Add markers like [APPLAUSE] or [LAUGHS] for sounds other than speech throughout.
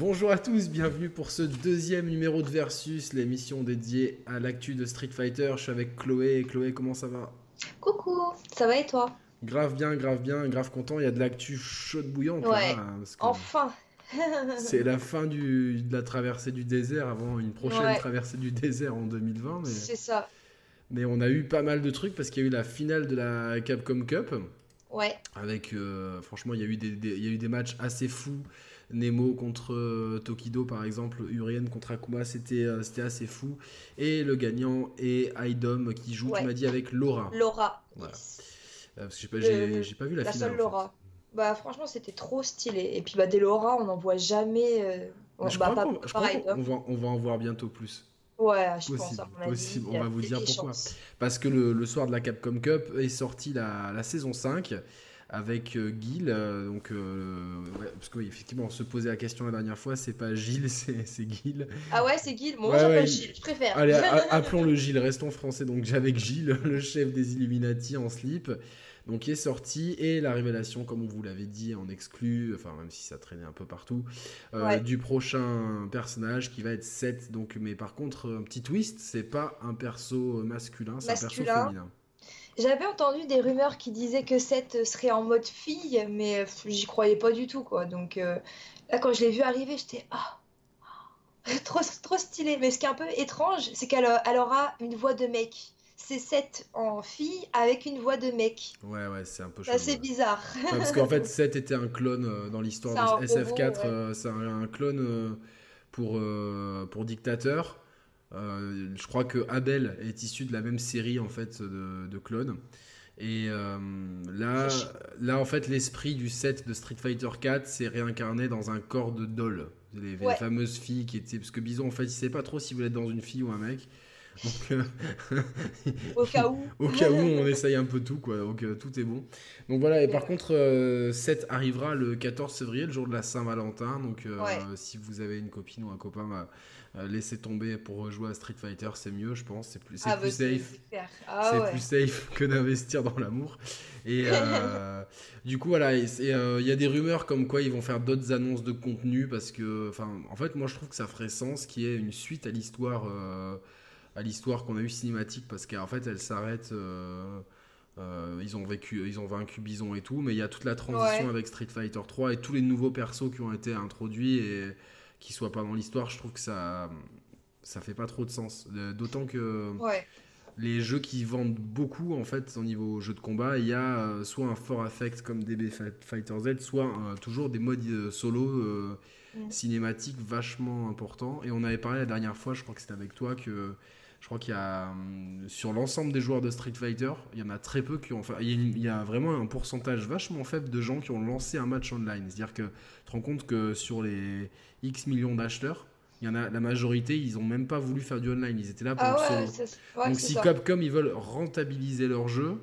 Bonjour à tous, bienvenue pour ce deuxième numéro de Versus, l'émission dédiée à l'actu de Street Fighter. Je suis avec Chloé. Chloé, comment ça va? Coucou, ça va et toi? Grave bien, grave bien, grave content. Il y a de l'actu chaude bouillante. Ouais, là, parce que enfin [LAUGHS] C'est la fin du, de la traversée du désert avant une prochaine Ouais. traversée du désert en 2020. Mais, C'est ça, mais on a eu pas mal de trucs parce qu'il y a eu la finale de la Capcom Cup. ouais. Avec, euh, franchement, il y, a eu des, des- il y a eu des matchs assez fous. Nemo contre euh, Tokido, par exemple, Urien contre Akuma, c'était euh, c'était assez fou. Et le gagnant est Aidom qui joue, Ouais. tu m'as dit, avec Laura. Laura, Voilà. Euh, parce que j'ai pas, j'ai- pas vu la, la finale. seule en fait. Laura. Bah franchement c'était trop stylé. Et puis bah des Laura on n'en voit jamais. Mais je bah, crois pas qu'on- je crois qu'on va, on va en voir bientôt plus. Ouais, je pense Possible, avis. possible. On va vous dire pourquoi. chances. Parce que le, le soir de la Capcom Cup est sortie la, la saison 5 avec euh, Gil. euh, donc, euh, ouais, parce qu'effectivement, on se posait la question la dernière fois, c'est pas Gilles, [LAUGHS] c'est c'est Gil. Ah ouais c'est Guil, moi Ouais, j'appelle Gilles, je préfère. Allez, a- [LAUGHS] appelons-le Gilles, restons français. Donc, j'avais Gilles, [LAUGHS] le chef des Illuminati en slip. Donc, qui est sorti. Et la révélation, comme on vous l'avait dit, en exclu, enfin, même si ça traînait un peu partout, euh, Ouais. du prochain personnage qui va être Seth. Donc, mais par contre, un petit twist, c'est pas un perso masculin, c'est un perso féminin. J'avais entendu des rumeurs qui disaient que Seth serait en mode fille, mais euh, j'y croyais pas du tout quoi. Donc euh, là quand je l'ai vu arriver j'étais ah [LAUGHS] trop trop stylé. Mais ce qui est un peu étrange c'est qu'elle a- elle aura une voix de mec. C'est Seth en fille avec une voix de mec. Ouais, ouais, c'est un peu C'est chaud. assez bizarre. Ouais, parce qu'en fait, [LAUGHS] Seth était un clone euh, dans l'histoire de C'est un SF4. robot, ouais. euh, c'est un, un clone euh, pour, euh, pour dictateur. Euh, je crois que Abel est issu de la même série en fait de, de clones. Et euh, là, là, en fait, l'esprit du set de Street Fighter 4 s'est réincarné dans un corps de doll. Les, les Ouais. fameuses filles qui étaient. Parce que Bison, en fait, il sait pas trop s'il voulait être dans une fille ou un mec. Donc, euh, Au cas où. [LAUGHS] au cas où, on essaye un peu tout, quoi. Donc euh, tout est bon. Donc voilà, et par contre, euh, 7 arrivera le 14 février, le jour de la Saint-Valentin. Donc euh, Ouais. si vous avez une copine ou un copain, bah, laissez tomber pour rejouer à Street Fighter, c'est mieux, je pense. C'est plus, Ah, plus bah, safe. Ah c'est ouais. plus safe [LAUGHS] que d'investir dans l'amour. Et [LAUGHS] du coup, voilà, il y a des rumeurs comme quoi ils vont faire d'autres annonces de contenu parce que, enfin, en fait, moi je trouve que ça ferait sens qu'il y ait une suite à l'histoire, à l'histoire qu'on a eu cinématique parce qu'en fait, elle s'arrête. euh, euh, ils ont vécu, ils ont vaincu Bison et tout, mais il y a toute la transition Ouais. avec Street Fighter 3 et tous les nouveaux persos qui ont été introduits et qui soient pas dans l'histoire. Je trouve que ça, ça fait pas trop de sens. Euh, D'autant que Ouais. les jeux qui vendent beaucoup en fait au niveau jeu de combat, il y a soit un fort affect comme DB Fighter Z, soit toujours des modes solo euh, Mm. cinématiques vachement importants. Et on avait parlé la dernière fois, je crois que c'était avec toi, que je crois qu'il y a hum, sur l'ensemble des joueurs de Street Fighter, il y en a très peu qui ont. Enfin, il y, a vraiment un pourcentage vachement faible de gens qui ont lancé un match online. C'est-à-dire que tu te rends compte que sur les X millions d'acheteurs, il y en a la majorité, ils ont même pas voulu faire du online. Ils étaient là pour Ah ouais, Donc si ça. Capcom ils veulent rentabiliser leur jeu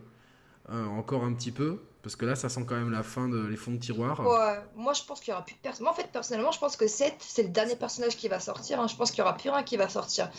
euh, encore un petit peu, parce que là ça sent quand même la fin de les fonds de tiroir. Ouais, moi je pense qu'il y aura plus de personnes. Moi en fait personnellement je pense que 7 c'est le dernier personnage qui va sortir. hein. Je pense qu'il y aura plus rien qui va sortir.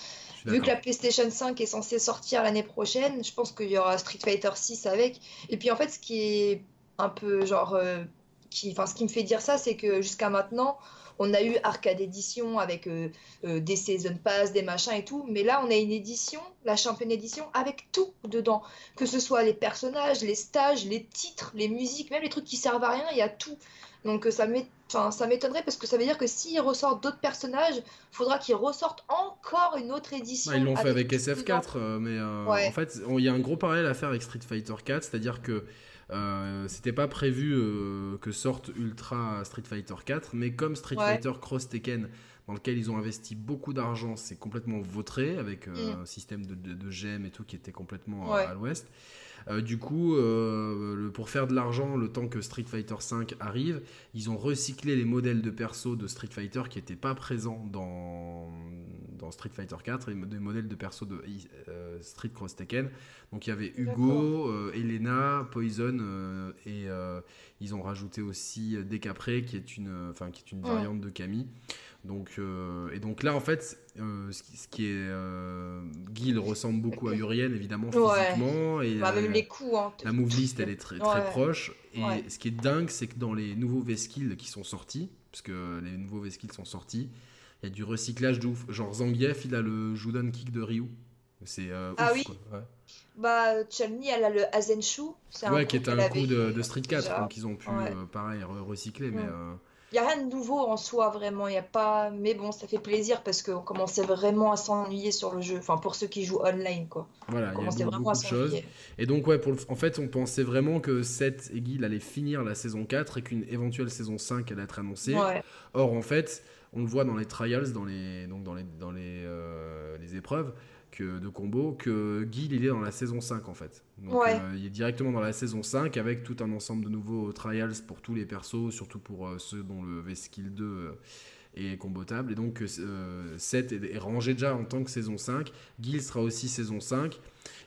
Vu que la. PlayStation 5 est censée sortir l'année prochaine, je pense qu'il y aura Street Fighter 6 avec. Et puis en fait ce qui est un peu genre euh, qui, enfin ce qui me fait dire ça c'est que jusqu'à maintenant on a eu Arcade Edition avec euh, euh, des Season Pass, des machins et tout, mais là on a une édition, la Champion Edition, avec tout dedans. Que ce soit les personnages, les stages, les titres, les musiques, même les trucs qui servent à rien, il y a tout. Donc euh, ça m'étonnerait parce que ça veut dire que s'ils ressortent d'autres personnages, faudra qu'ils ressortent encore une autre édition. Ouais, ils l'ont fait avec tout dedans. SF4, euh, mais euh, Ouais. en fait, il y a un gros parallèle à faire avec Street Fighter 4, c'est-à-dire que c'était pas prévu euh, que sorte Ultra Street Fighter 4, mais comme Street Ouais. Fighter Cross Tekken, dans lequel ils ont investi beaucoup d'argent, c'est complètement vautré avec euh, Mm. un système de, de, et tout qui était complètement Ouais. à l'ouest. Euh, du coup, euh, le- pour faire de l'argent, le temps que Street Fighter 5 arrive, ils ont recyclé les modèles de perso de Street Fighter qui n'étaient pas présents dans, dans Street Fighter 4, et des modèles de perso de Street Cross Tekken. Donc il y avait Hugo, Elena, Poison, et ils ont rajouté aussi Décapré, qui est une, enfin qui est une variante de Camille. Donc, euh, et donc là, en fait, euh, ce, qui, ce qui est. Euh, Gil ressemble beaucoup à Urien, évidemment, Ouais. physiquement. Et, Bah, euh, même les coups. Hein. la move list, elle est très, très Ouais. proche. Et Ouais. ce qui est dingue, c'est que dans les nouveaux V-Skills qui sont sortis, parce que les nouveaux V-Skills sont sortis. Il y a du recyclage de ouf. Genre Zangief, il a le Judan Kick de Ryu. C'est euh, Ah ouf, oui quoi. Ouais. Bah, Chun-Li, elle a le Azenshu. Un Ouais, qui est un coup de, Street 4, déjà. donc ils ont pu, Ouais. euh, pareil, re- recycler, mais... Il n'y a rien de nouveau en soi, vraiment. Il y a pas... Mais bon, ça fait plaisir parce qu'on commençait vraiment à s'ennuyer sur le jeu. Enfin, pour ceux qui jouent online, quoi. voilà, On il y a beaucoup, vraiment à beaucoup de choses. Et donc, ouais, pour le- en fait, on pensait vraiment que Seth et Guil allaient finir la saison 4 et qu'une éventuelle saison 5 allait être annoncée. Ouais. Or, en fait, on le voit dans les trials, dans les, donc dans les, dans les, euh, les épreuves que, de combo, que Guil, il est dans la saison 5, en fait. Donc, Ouais. euh, il est directement dans la saison 5 avec tout un ensemble de nouveaux trials pour tous les persos, surtout pour euh, ceux dont le V-Skill 2 euh, est combotable. Et donc, euh, Seth est, est rangé déjà en tant que saison 5. Guil sera aussi saison 5.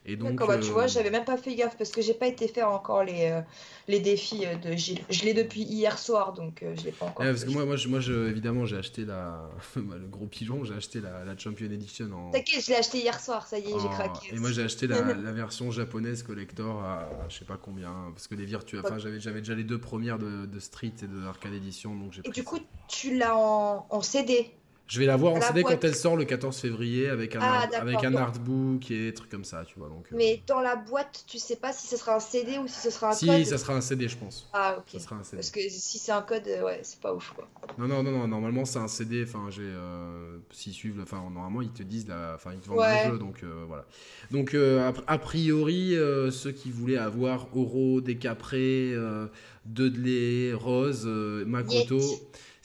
Et donc, D'accord, bah, tu euh, vois, j'avais même pas fait gaffe parce que j'ai pas été faire encore les, euh, les défis euh, de Gilles. Je l'ai depuis hier soir, donc euh, je l'ai pas encore Ouais, parce que moi, moi, je- moi je- évidemment, j'ai acheté la, [LAUGHS] bah, le gros pigeon, j'ai acheté la, la Champion Edition en. T'inquiète, je l'ai acheté hier soir, ça y est, j'ai craqué. Et moi, j'ai acheté la, [LAUGHS] la version japonaise collector à, à je sais pas combien, parce que les virtuels, enfin, j'avais, j'avais déjà les deux premières de, de Street et de Arcade Edition, donc j'ai Et du ça. coup, tu l'as en, en CD. Je vais la voir en CD boîte. quand elle sort le 14 février avec un, Ah, avec un artbook et des trucs comme ça, tu vois. Donc, euh, Mais dans la boîte, tu sais pas si ce sera un CD ou si ce sera un si, code. ça sera un CD, je pense. Ah, ok. Ça sera un CD. Parce que si c'est un code, euh, ouais, c'est pas ouf, quoi. Non, non, non, non, normalement c'est un CD, enfin j'ai... euh, S'ils suivent, enfin normalement ils te disent, enfin ils te vendent Ouais. le jeu, donc euh, voilà. Donc a, a priori, ceux qui voulaient avoir Oro, Décapré, euh, Dudley, Rose, Makoto.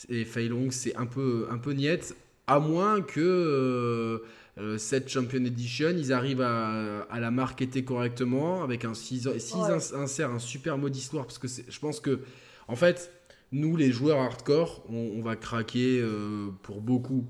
Et Fei Long, c'est un peu, un peu niette, à moins que... euh, euh, cette Champion Edition, ils arrivent à, à la marketer correctement avec un s'ils Ouais. ins- insèrent un super mode histoire parce que je pense que en fait nous les joueurs hardcore on, on va craquer euh, pour beaucoup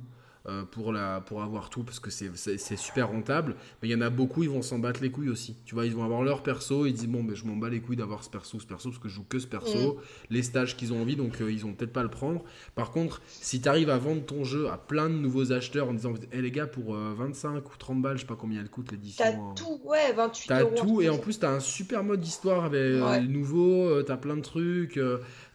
euh, pour, la, pour avoir tout parce que c'est- super rentable. Mais il y en a beaucoup ils vont s'en battre les couilles aussi. Tu vois ils vont avoir leur perso ils disent bon ben, je m'en bats les couilles d'avoir ce perso ce perso parce que je joue que ce perso. Les stages qu'ils ont envie donc euh, ils ont peut-être pas le prendre. Par contre si tu arrives à vendre ton jeu à plein de nouveaux acheteurs en disant hé les gars pour euh, 25 ou 30 balles je sais pas combien elle coûte l'édition T'as hein. tout, ouais, 28 T'as tout et en plus t'as un super mode d'histoire avec euh, Ouais. euh, t'as plein de trucs,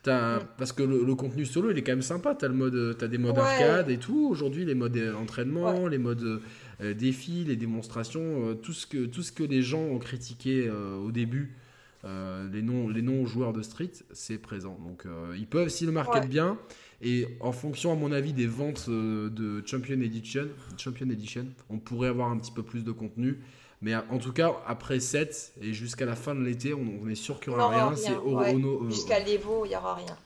euh, Mm. parce que le, le contenu solo il est quand même sympa, t'as mode, euh, t'as des modes Ouais. arcade et tout. Aujourd'hui les modes euh, entraînement, les modes euh, défis, les démonstrations, euh, tout ce que tout ce que les gens ont critiqué euh, au début. euh, les non les non joueurs de street c'est présent donc euh, ils peuvent s'ils le marketent Ouais. bien et en fonction à mon avis des ventes euh, de Champion Edition Champion Edition on pourrait avoir un petit peu plus de contenu mais euh, en tout cas, après 7 et jusqu'à la fin de l'été, on, on est sûr qu'il n'y aura rien. rien, C'est ouais. Ono, euh, Jusqu'à l'Evo, il y aura rien.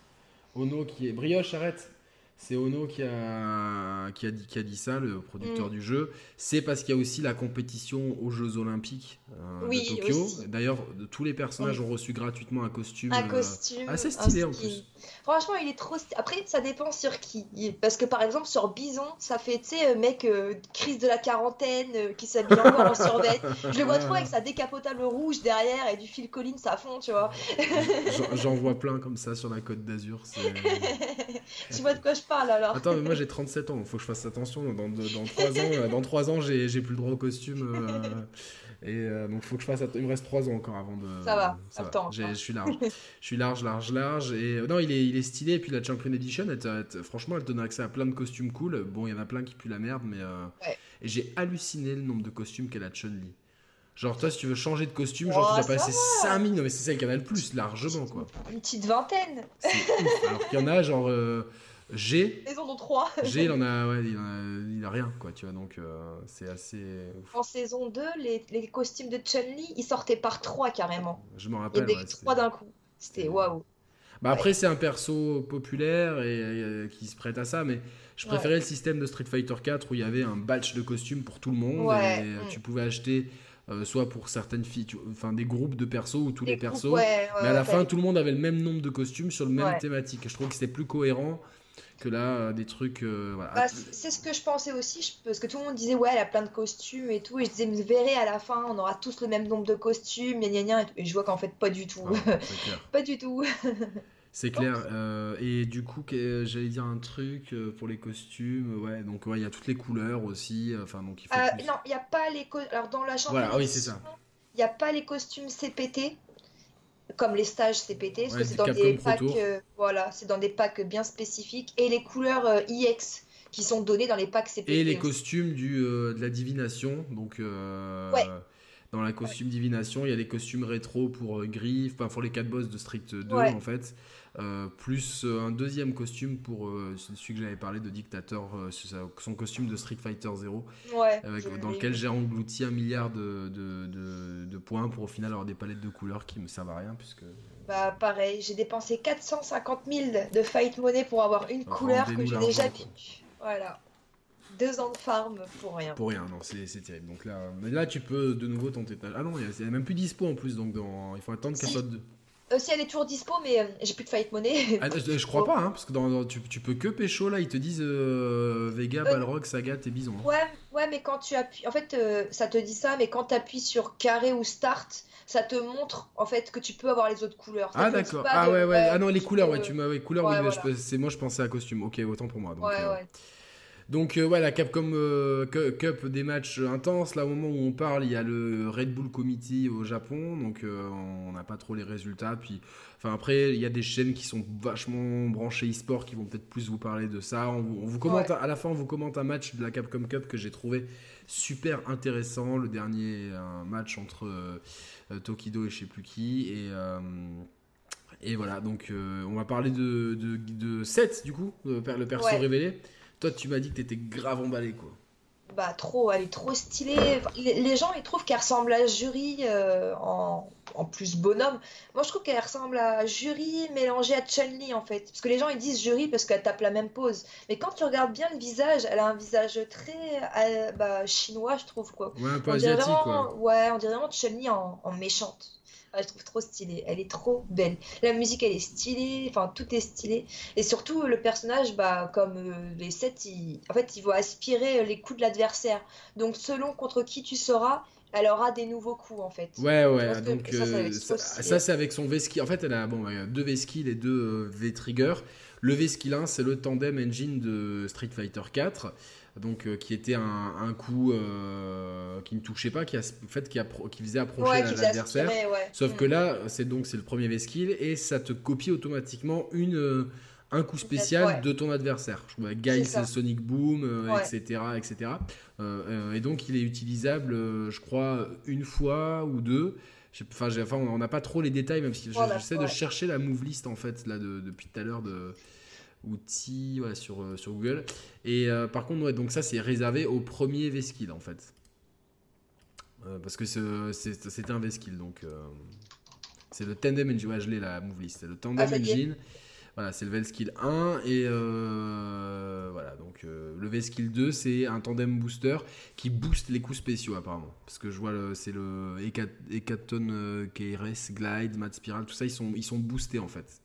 Ono qui est. Brioche, arrête C'est Ono qui a, qui, a dit, qui a dit ça, le producteur Mm. du jeu. C'est parce qu'il y a aussi la compétition aux Jeux Olympiques euh, Oui, de Tokyo. D'ailleurs, tous les personnages ont reçu gratuitement un costume. Un euh, costume. assez un stylé, en plus. Franchement, il est trop stylé. Après, ça dépend sur qui. Parce que par exemple, sur Bison, ça fait, tu sais, euh, mec, euh, crise de la quarantaine, qui s'habille encore en survêt. Je le vois trop avec sa décapotable rouge derrière et du Phil Collins à fond, tu vois. J'en- vois plein comme ça sur la côte d'Azur. [LAUGHS] tu vois de quoi je parle alors Attends, mais moi j'ai 37 ans, faut que je fasse attention. Dans, dans, dans 3 ans, euh, dans 3 ans j'ai plus le droit au costume. euh, et euh, donc faut que je fasse. Il me reste 3 ans encore avant de. Ça va, attends, J'ai- attends. Je suis large. je suis large, large, large. Et non, il est, il est stylé. Et puis la Champion Edition, elle elle franchement, elle te donne accès à plein de costumes cool. Bon, il y en a plein qui puent la merde, mais. euh, Ouais. Et j'ai halluciné le nombre de costumes qu'elle a Chun-Li. Genre, toi, si tu veux changer de costume, genre, Oh, tu dois ça passer 5000. Non, mais c'est celle qui en a le plus, largement, quoi. Une petite vingtaine. C'est ouf. Alors qu'il y en a, genre. euh, G, Ils en ont trois. G, il en a, ouais, il en a, il a rien, quoi, tu vois, donc euh, c'est assez ouf. En saison 2, les, les costumes de Chun-Li, ils sortaient par trois carrément. Je m'en Il y rappelle. ouais, c'était- trois d'un coup. C'était waouh. Bah après, c'est un perso populaire et, euh, qui se prête à ça, mais je préférais le système de Street Fighter 4 où il y avait un batch de costumes pour tout le monde et euh, mm. tu pouvais acheter euh, soit pour certaines filles, tu- enfin des groupes de persos ou tous les, groupes, persos, ouais, ouais, mais à la ouais, fin, tout le monde avait le même nombre de costumes sur le même thématique. Je trouve que c'était plus cohérent que là, euh, des trucs. euh, voilà. Bah, c'est ce que je pensais aussi, je- parce que tout le monde disait ouais, elle a plein de costumes et tout, et je disais, mais vous verrez à la fin, on aura tous le même nombre de costumes, gna gna gna, et je vois qu'en fait, pas du tout. [LAUGHS] Clair. pas du tout. [LAUGHS] C'est clair. euh, et du coup, que- j'allais dire un truc pour les costumes. Ouais, donc ouais, il y a toutes les couleurs aussi. Enfin, donc il faut. Euh, plus- non, il n'y a pas les costumes. Alors, dans la chambre, Voilà, oui, c'est ça. il n'y a pas les costumes CPT. Comme les stages CPT, parce que c'est dans des packs, voilà, c'est dans des packs bien spécifiques et les couleurs IX qui sont données dans les packs CPT. Et les costumes du, de la divination, donc. Ouais dans la costume divination. Il y a des costumes rétro pour euh, Griff, enfin pour les 4 boss de Strict 2 en fait. Euh, plus euh, un deuxième costume pour celui que j'avais parlé de Dictator, son costume de Street Fighter 0, dans lequel j'ai englouti un milliard de, de, de, points pour au final avoir des palettes de couleurs qui me servent à rien puisque. Bah pareil, j'ai dépensé 450 000 de fight money pour avoir une couleur que j'ai déjà vue. Voilà deux ans de farm pour rien. Pour rien, non, c'est terrible. Donc là, mais là, tu peux de nouveau tenter ta. Ah non, il n'y a, même plus dispo en plus, donc dans... il faut attendre qu'elle soit. De... Euh, si elle est toujours dispo, mais euh, j'ai plus de fight money. [LAUGHS] Ah, je, crois pas, hein, parce que dans, tu, tu, peux que pécho là, ils te disent euh, Vega, Balrog, Sagat et Bison. Ouais, ouais, mais quand tu appuies. En fait, ça te dit ça, mais quand tu appuies sur carré ou start, ça te montre en fait que tu peux avoir les autres couleurs. ah d'accord. Ah ouais, ouais, Ah non, les couleurs, ouais, tu m'as. Ouais, couleurs, c'est moi je pensais à costume. Ok, autant pour moi. Donc, ouais, ouais. Donc euh, ouais, la Capcom euh, Cup des matchs intenses. Là au moment où on parle, il y a le Red Bull Committee au Japon, donc euh, on n'a pas trop les résultats. Puis, enfin après, il y a des chaînes qui sont vachement branchées e-sport qui vont peut-être plus vous parler de ça. On, vous commente à la fin, on vous commente un match de la Capcom Cup que j'ai trouvé super intéressant. Le dernier un match entre Tokido et je sais plus qui et et voilà, donc on va parler de, de, de 7 du coup, le perso révélé. Toi, tu m'as dit que t'étais grave emballé, quoi. Bah, trop, elle est trop stylée. Les, gens, ils trouvent qu'elle ressemble à Jury euh, en, en, plus bonhomme. Moi, je trouve qu'elle ressemble à Jury mélangée à Chun-Li, en fait. Parce que les gens, ils disent Jury parce qu'elle tape la même pose. Mais quand tu regardes bien le visage, elle a un visage très euh, bah, chinois, je trouve, quoi. Ouais, un peu asiatique, quoi. Ouais, on dirait vraiment Chun-Li en, en méchante. Ah, je trouve trop stylée. Elle est trop belle. La musique, elle est stylée. Enfin, tout est stylé. Et surtout, le personnage, bah, comme euh, les 7, en fait, il va aspirer les coups de l'adversaire. Donc, selon contre qui tu seras, elle aura des nouveaux coups en fait. Ouais, ouais, donc ça, c'est avec son V-Skill. En fait, elle a bon, deux V-Skill et deux euh, V-Trigger. Le V-Skill 1, c'est le tandem engine de Street Fighter 4 donc euh, qui était un, coup euh, qui ne touchait pas, qui, a, en fait, qui, a, qui faisait approcher l'adversaire. Sauf que mm. là, c'est donc c'est le premier V-skill et ça te copie automatiquement une euh, un coup spécial de ton adversaire. Je Guy, c'est Sonic Boom, etc., etc. et donc il est utilisable, je crois, une fois ou deux. Enfin, enfin on n'a pas trop les détails, même si j'essaie de chercher la move list en fait là depuis tout à l'heure de outils sur, euh, sur Google. Et euh, par contre, ouais, donc ça, c'est réservé au premier V-Skill en fait. Euh, parce que c'est un V-Skill, donc c'est le Tandem Engine. Ouais, je l'ai la move list. C'est le Tandem ah, Engine. Voilà, c'est le V-Skill 1 et voilà, donc le V-Skill 2 c'est un tandem booster qui booste les coups spéciaux apparemment. Parce que je vois c'est le Hecaton KRS, Glide, Mad Spiral, tout ça ils sont, ils sont boostés en fait.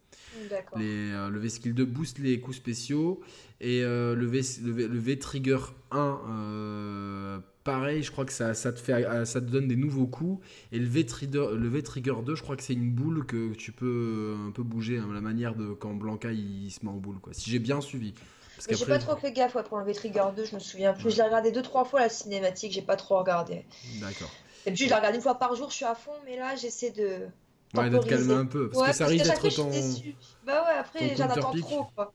Les, euh, le V-Skill 2 booste les coups spéciaux. Et euh, le, v, le, v, Trigger 1, euh, pareil, je crois que ça, ça, te fait, ça te donne des nouveaux coups. Et le V-Trigger, le v -Trigger 2, je crois que c'est une boule que tu peux un peu bouger, hein, la manière de quand Blanca il, se met en boule. Quoi. Si j'ai bien suivi. J'ai pas trop fait gaffe pour le V-Trigger 2, je me souviens plus. Je l'ai regardé 2-3 fois la cinématique, j'ai pas trop regardé. D'accord. Et puis je la regarde une fois par jour, je suis à fond, mais là j'essaie de Ouais, de te calmer un peu. Parce que ça risque d'être ton. Bah ouais, après, j'en attends trop, quoi.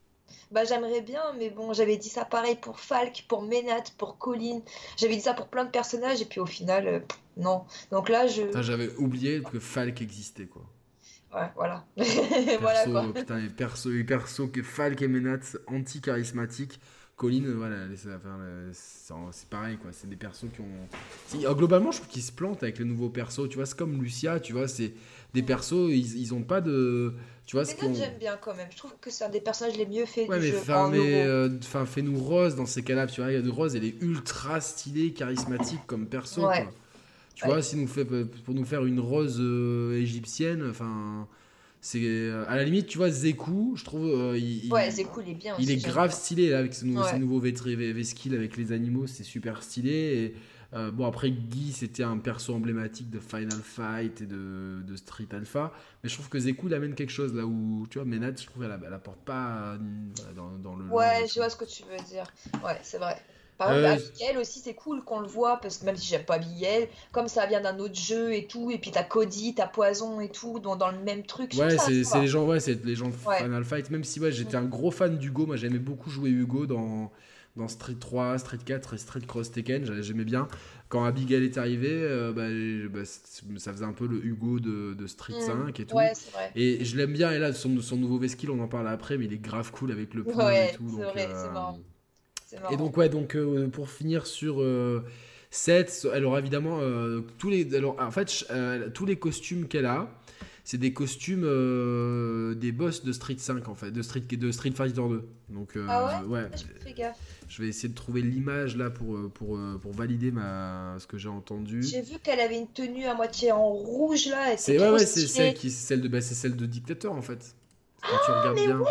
Bah j'aimerais bien, mais bon, j'avais dit ça pareil pour Falk, pour Menat, pour Colin. J'avais dit ça pour plein de personnages, et puis au final, euh, non. Donc là, je. J'avais oublié que Falk existait, quoi. Ouais, voilà. [LAUGHS] perso, voilà quoi. Putain, les persos, les persos que Falk et Menat, anti-charismatiques. Colin, voilà, c'est pareil, quoi. C'est des persos qui ont. globalement, je trouve qu'ils se plantent avec les nouveaux persos. Tu vois, c'est comme Lucia, tu vois, c'est des persos, ils, ils ont pas de. Tu vois, ce qu'on... j'aime bien quand même. Je trouve que c'est un des personnages les mieux faits ouais, du mais jeu. Enfin, mais euh, enfin, fais-nous Rose dans ces cas-là. Tu vois, il y a de Rose, elle est ultra stylée, charismatique comme perso. Quoi. Tu vois, si nous fait, pour nous faire une Rose euh, égyptienne, enfin. C'est euh, à la limite, tu vois, Zeku, je trouve. il, ouais, Zeku, il est bien. Il est grave stylé là, avec ses, nouveaux, ses nouveaux V-skills avec les animaux, c'est super stylé. Et euh, bon, après, Guy, c'était un perso emblématique de Final Fight et de, de, Street Alpha. Mais je trouve que Zeku, il amène quelque chose là où, tu vois, Menat, je trouve, elle, elle apporte pas dans, dans, le. Ouais, je vois ce que tu veux dire. Ouais, c'est vrai. Par exemple, Abigail aussi, c'est cool qu'on le voit, parce que même si j'aime pas Abigail, comme ça vient d'un autre jeu et tout, et puis t'as Cody, t'as Poison et tout, dans, dans le même truc. Ouais, c'est les gens, ouais, c'est les gens de Final Fight, même si ouais, j'étais un gros fan d'Hugo, moi j'aimais beaucoup jouer Hugo dans, dans Street 3, Street 4 et Street Cross Tekken, j'aimais bien. Quand Abigail est arrivé, euh, bah, bah, ça faisait un peu le Hugo de, de Street 5 mm. et tout. Ouais, vrai. Et je l'aime bien, et là, son, son nouveau V-Skill, on en parle après, mais il est grave cool avec le pneu et tout. C'est vrai, c'est marrant. Et donc, ouais, donc euh, pour finir sur 7, euh, elle aura évidemment euh, tous les. Alors, en fait, tous les costumes qu'elle a, c'est des costumes des boss de Street 5, en fait, de Street, de Street Fighter 2. Donc, ah ouais, ouais je vais essayer de trouver l'image là pour, pour, pour valider ma, ce que j'ai entendu. J'ai vu qu'elle avait une tenue à moitié en rouge là. C'est ouais, ouais, c'est celle, qui, celle, de, bah, celle de dictateur en fait. ah, mais ouais,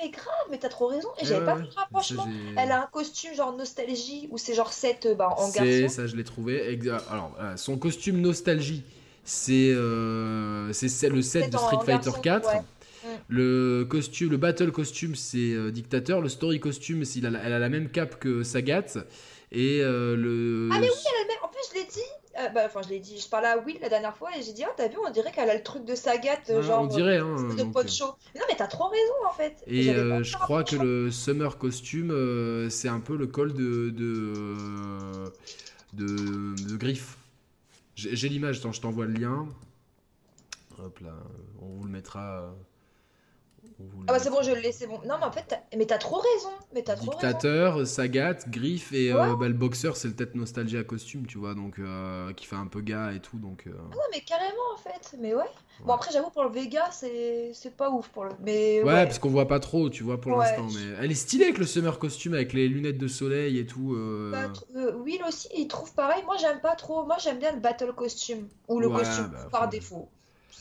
mais grave, mais t'as trop raison. Et j'avais pas vu le rapprochement. Elle a un costume genre nostalgie ou c'est genre 7 euh, bah, en garçon. ça, je l'ai trouvé. Alors, son costume nostalgie, c'est euh, c'est le set de Street Fighter 4. Mm. Le costume, le battle costume, c'est euh, Dictateur. Le story costume, elle a, elle a la même cape que Sagat. Et le. Ah, mais oui, elle a le même. En plus, je l'ai dit. Euh, bah, enfin, je l'ai dit, je parlais à Will la dernière fois et j'ai dit, oh, t'as vu, on dirait qu'elle a le truc de Sagat, ah, genre. On dirait, hein. De de show. Mais non, mais t'as trop raison, en fait. Et, euh, je crois que le Summer Costume, euh, c'est un peu le col de. de. de, de Griff. J'ai l'image, je t'envoie le lien. Hop là, on vous le mettra. Ah bah c'est bon, je le laisse, c'est bon. Non mais en fait, mais t'as trop raison. Mais as trop Dictateur, Sagat, Griff et euh, bah, le boxeur, c'est le tête nostalgie à costume, tu vois, donc euh, qui fait un peu gars et tout, donc. Euh. Ah non mais carrément en fait, mais ouais. Bon après j'avoue pour le Vega c'est pas ouf pour le. Mais ouais, parce qu'on voit pas trop, tu vois pour l'instant, mais elle est stylée avec le summer costume avec les lunettes de soleil et tout. Bah, Will aussi, il trouve pareil. Moi j'aime pas trop. Moi j'aime bien le battle costume ou le costume bah, par défaut.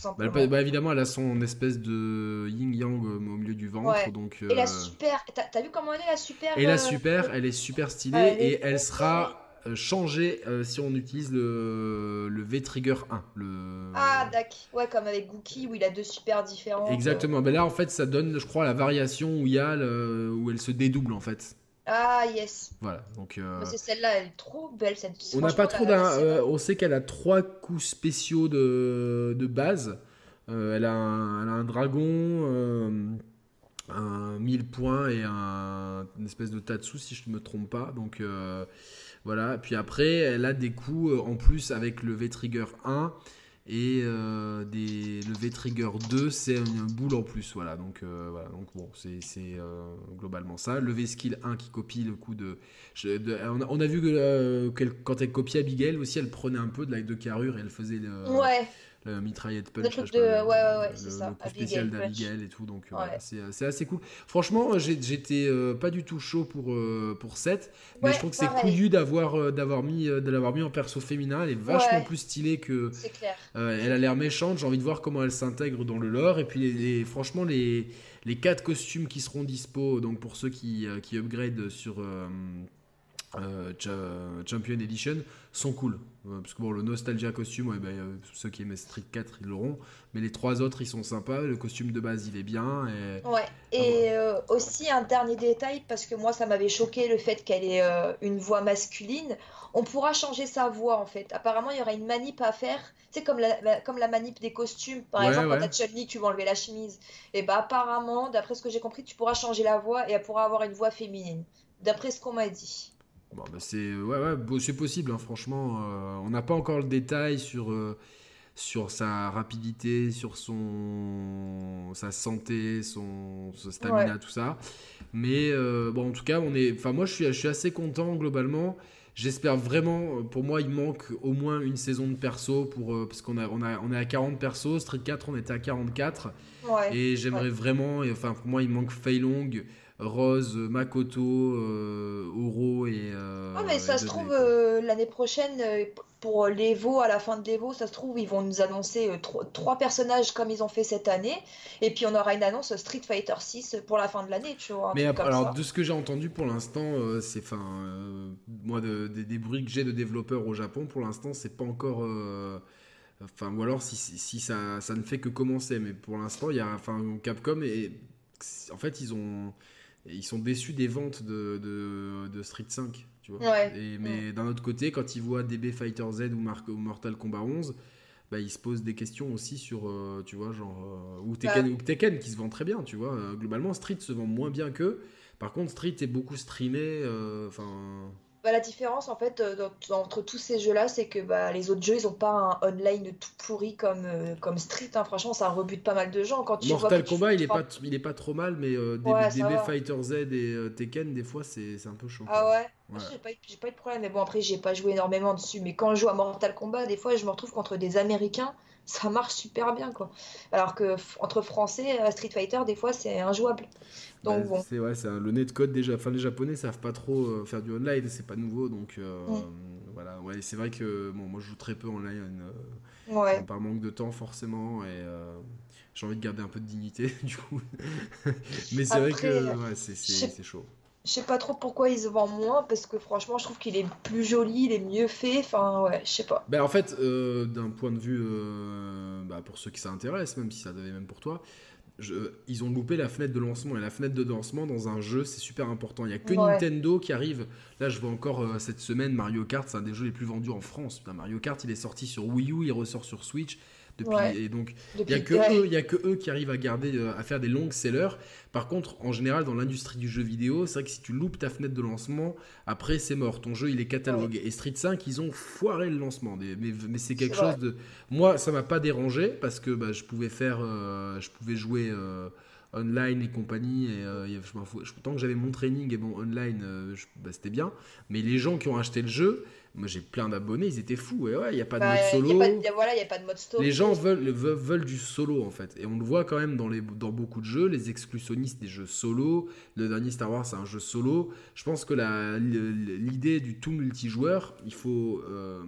Bah, bah, évidemment, elle a son espèce de yin-yang au milieu du ventre. Donc, Et la euh, super, t'as vu comment elle est la super Et la euh, super, elle est super stylée et elle sera euh, changée si on utilise le, le V-Trigger 1. Le... Ah, d'accord. Ouais, comme avec Gookie où il a deux super différents. Exactement. Mais là, en fait, ça donne, je crois, la variation où il y a où elle se dédouble en fait. Ah yes. Voilà, donc. Euh... C'est celle-là, elle est trop belle cette. On n'a pas trop d'un. Euh, on sait qu'elle a trois coups spéciaux de, de base. Euh, elle, a un, elle, a un, dragon, un 1000 points et un, une espèce de tatsu si je ne me trompe pas. Donc voilà. Puis après, elle a des coups en plus avec le V-Trigger 1 et euh, des, le V-Trigger 2, c'est une boule en plus. Voilà, donc, euh, voilà, donc bon, c'est euh, globalement ça. Le V-Skill 1 qui copie le coup de. on, a, vu que quand elle copiait Abigail aussi, elle prenait un peu de la de carrure et elle faisait le. Ouais le mitraillette punch. Le de... ouais, ouais, ouais, c'est ça. Le spécial d'Abigail et tout. Donc, euh, c'est assez cool. Franchement, j'étais euh, pas du tout chaud pour, euh, pour 7. Mais je trouve que c'est couillu d'avoir d'avoir mis, de l'avoir mis en perso féminin. Elle est vachement plus stylée que. C'est clair. elle a l'air méchante. J'ai envie de voir comment elle s'intègre dans le lore. Et puis, franchement, les, les 4 costumes qui seront dispo, donc pour ceux qui, qui upgrade sur. Champion Edition sont cool. Euh, parce que bon, le Nostalgia costume, ouais, ben, ceux qui aimaient Street 4, ils l'auront. Mais les trois autres, ils sont sympas. Le costume de base, il est bien. Et, ouais. et euh, aussi, un dernier détail, parce que moi, ça m'avait choqué le fait qu'elle ait euh, une voix masculine. On pourra changer sa voix, en fait. Apparemment, il y aura une manip à faire. C'est comme la, comme la manip des costumes. Par exemple, quand t'as tu vas enlever la chemise. Et bah, apparemment, d'après ce que j'ai compris, tu pourras changer la voix et elle pourra avoir une voix féminine. D'après ce qu'on m'a dit. Bon, bah c'est ouais, ouais, c'est possible, hein, franchement. Euh, on n'a pas encore le détail sur, euh, sur sa rapidité, sur son, sa santé, son, stamina, tout ça. Mais euh, bon, en tout cas, on est, moi, je suis, je suis assez content globalement. J'espère vraiment, pour moi, il manque au moins une saison de perso pour, parce qu'on a, on a, on est à 40 persos. Street 4, on était à 44. et j'aimerais vraiment, enfin, pour moi, il manque Fei Long. Rose, Makoto, euh, Oro et. Euh, ah, mais ça se trouve, euh, l'année prochaine, pour l'Evo, à la fin de l'Evo, ça se trouve, ils vont nous annoncer trois, personnages comme ils ont fait cette année. Et puis on aura une annonce Street Fighter 6 pour la fin de l'année, tu vois. Mais alors, de ce que j'ai entendu pour l'instant, c'est. Enfin, moi, des bruits que j'ai de développeurs au Japon, pour l'instant, c'est pas encore. Enfin, ou alors si, si, ça, ça, ne fait que commencer, mais pour l'instant, il y a, enfin, Capcom et en fait, ils ont, ils sont déçus des ventes de, de, de Street 5. Tu vois Ouais. Et, mais d'un autre côté, quand ils voient DB Fighter Z ou, Mar- Mortal Kombat 11, bah, ils se posent des questions aussi sur, euh, tu vois, genre, euh, ou, Tekken, ou Tekken qui se vend très bien, tu vois. Euh, globalement, Street se vend moins bien qu'eux. Par contre, Street est beaucoup streamé. Enfin, Bah, la différence en fait euh, entre tous ces jeux-là, c'est que bah, les autres jeux, ils ont pas un online tout pourri comme, euh, comme Street. hein. Franchement, ça rebute pas mal de gens quand tu Mortal Kombat, il est pas, il est pas trop mal, mais euh, DB, Ouais, DB. Fighter Z et euh, Tekken, des fois, c'est un peu chaud. Ah quoi. ouais? J'ai pas, pas eu de problème, mais bon, après, j'ai pas joué énormément dessus. Mais quand je joue à Mortal Kombat, des fois, je me retrouve contre des Américains, ça marche super bien, quoi. Alors que entre Français, euh, Street Fighter, des fois, c'est injouable. Donc Bah, bon, c'est ouais, c'est le netcode déjà. Enfin, les Japonais savent pas trop euh, faire du online, c'est pas nouveau, donc euh, Mm. voilà. Ouais, c'est vrai que bon, moi je joue très peu online, euh, ouais. par manque de temps forcément, et j'ai envie de garder un peu de dignité [LAUGHS] du coup. Mais c'est vrai que ouais, c'est chaud. Je sais pas trop pourquoi ils se vendent moins, parce que franchement, je trouve qu'il est plus joli, il est mieux fait. Enfin, ouais, je sais pas. Ben, en fait, euh, d'un point de vue, euh, bah, pour ceux qui s'intéressent, même si ça devait même pour toi, je- ils ont loupé la fenêtre de lancement. Et la fenêtre de lancement dans un jeu, c'est super important. Il n'y a que Ouais. Nintendo qui arrive. Là, je vois encore euh, cette semaine Mario Kart, c'est un des jeux les plus vendus en France. Putain, Mario Kart, il est sorti sur Wii U, il ressort sur Switch. Depuis, Ouais. Et donc, il n'y a, que ouais. eux, il y a que eux qui arrivent à, garder, euh, à faire des longues sellers. Par contre, en général, dans l'industrie du jeu vidéo, c'est vrai que si tu loupes ta fenêtre de lancement, après, c'est mort. Ton jeu, il est catalogué. Et Street 5, ils ont foiré le lancement. Mais, mais c'est quelque vrai. chose de. Moi, ça m'a pas dérangé parce que bah, je pouvais faire. euh, je pouvais jouer. euh, online et compagnie et euh, je. Je- tant que j'avais mon training et mon online euh, bah, c'était bien mais les gens qui ont acheté le jeu moi j'ai plein d'abonnés ils étaient fous et ouais il n'y a pas de Bah, mode y a solo pas de- y a- voilà, il a pas de mode les gens veulent, veulent, veulent du solo en fait. Et on le voit quand même dans, les, dans beaucoup de jeux, les exclusionnistes des jeux solo. Le dernier Star Wars, c'est un jeu solo. Je pense que l'idée du tout multijoueur, il faut. euh,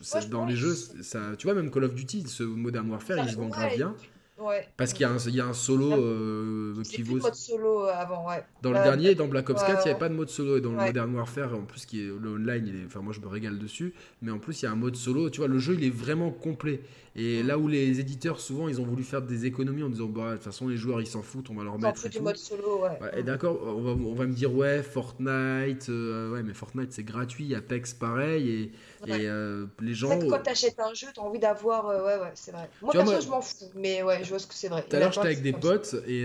ça- dans les jeux, ça, tu vois, même Call of Duty, ce Modern Warfare, il se vend grave Ouais, bien. Ouais. Parce qu'il y, a un- il y a un solo euh, qui vaut. de mode solo avant, ouais. Dans le Ouais. dernier, dans Black Ops Ouais, 4, il n'y avait pas de mode solo. Et dans le. Modern Warfare, en plus, qui est le online, il est- enfin, moi je me régale dessus. Mais en plus, il y a un mode solo. Tu vois, le jeu, il est vraiment complet. Et Mm. là où les éditeurs, souvent, ils ont voulu faire des économies en disant, bah, de toute façon, les joueurs, ils s'en foutent, on va leur mettre. du mode solo, ouais. Ouais, et d'accord, on va, on va me dire, ouais, Fortnite, euh, ouais, mais Fortnite, c'est gratuit. Apex, pareil. Et, Ouais. et, euh, les C'est gens. que quand t'achètes un jeu, t'as envie d'avoir. euh, ouais, ouais, c'est vrai. Moi, Tu vois, perso, moi- je m'en fous, mais ouais, je vois ce que c'est vrai. Tout à l'heure, j'étais avec des potes et,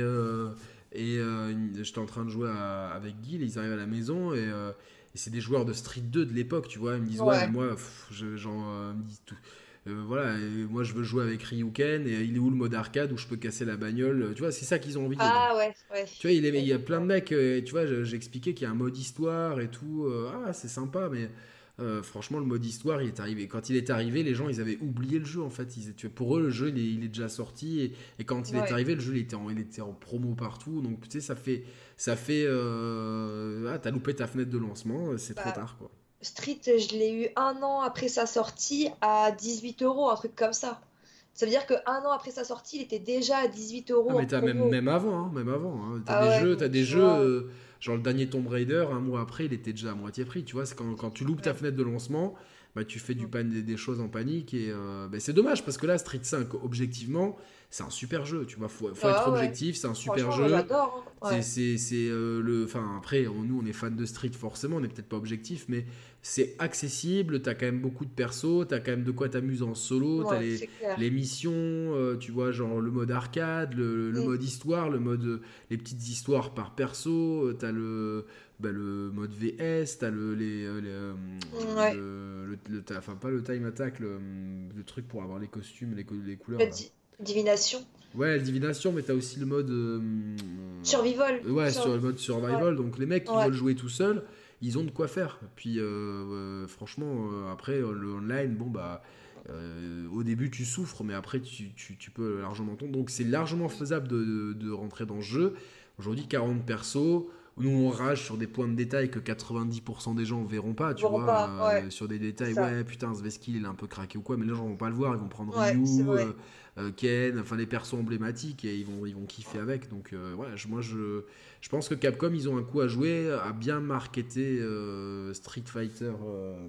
et j'étais en train de jouer à- avec Guy. Ils arrivent à la maison et, et c'est des joueurs de Street 2 de l'époque, tu vois. Ils me disent, ouais, Ouais. mais moi, pff, je- genre, euh, ils me disent tout. Euh, voilà, et moi je veux jouer avec Ryuken et il est où le mode arcade où je peux casser la bagnole Tu vois, c'est ça qu'ils ont envie. de- Ah ouais, ouais. Tu vois, il, est- il y a plein de mecs, euh, tu vois, je- j'ai expliqué qu'il y a un mode histoire et tout. euh, ah, c'est sympa, mais euh, franchement, le mode histoire, il est arrivé. Quand il est arrivé, les gens, ils avaient oublié le jeu en fait. Ils, tu vois, pour eux, le jeu, il est, il est déjà sorti. Et, et quand il est arrivé, le jeu, il était, en, il était en promo partout. Donc, tu sais, ça fait. Ça fait euh, ah, t'as loupé ta fenêtre de lancement, c'est trop Bah, tard, quoi. Street, je l'ai eu un an après sa sortie à 18 euros, un truc comme ça. Ça veut dire que un an après sa sortie, il était déjà à 18 euros Ah, mais t'as même, même avant, hein, même avant. hein. T'as Ah des ouais, jeux, t'as des jeux vois. euh, genre le dernier Tomb Raider, un mois après, il était déjà à moitié prix. Tu vois, c'est quand, quand tu loupes ta fenêtre de lancement, bah, tu fais du pan, des, des choses en panique. Et euh, bah, c'est dommage parce que là, Street 5, objectivement, c'est un super jeu. Tu vois, faut, faut Ah être ouais. objectif, c'est un super jeu. j'adore. hein. C'est, Ouais. c'est, c'est, euh, le, enfin après, nous on est fans de Street forcément, on n'est peut-être pas objectif, mais c'est accessible. T'as quand même beaucoup de persos, t'as quand même de quoi t'amuser en solo, t'as les, missions, euh, tu vois, genre le mode arcade, le, le Mm. mode histoire, le mode les petites histoires par perso, euh, t'as le bah, le mode VS, t'as le les, euh, les, Ouais. le, enfin pas le time attack, le, le truc pour avoir les costumes, les, les couleurs. Di- divination. Ouais, la divination, mais t'as aussi le mode euh, Survival. Ouais, Sur- le mode survival. Donc les mecs qui veulent jouer tout seuls, ils ont de quoi faire. Puis euh, euh, franchement, euh, après le online, bon bah. euh, au début tu souffres mais après tu, tu- tu peux largement tomber. Donc c'est largement faisable de, de- de rentrer dans ce jeu. Aujourd'hui 40 persos. Nous on rage sur des points de détail que 90% des gens verront pas tu Verront vois pas, euh, sur des détails ouais putain ce Veskill il est un peu craqué ou quoi mais les gens vont pas le voir ils vont prendre Ouais, Ryu euh, Ken enfin les persos emblématiques et ils vont, ils vont kiffer avec donc euh, voilà je- moi je, je pense que Capcom ils ont un coup à jouer à bien marketer euh, Street Fighter euh,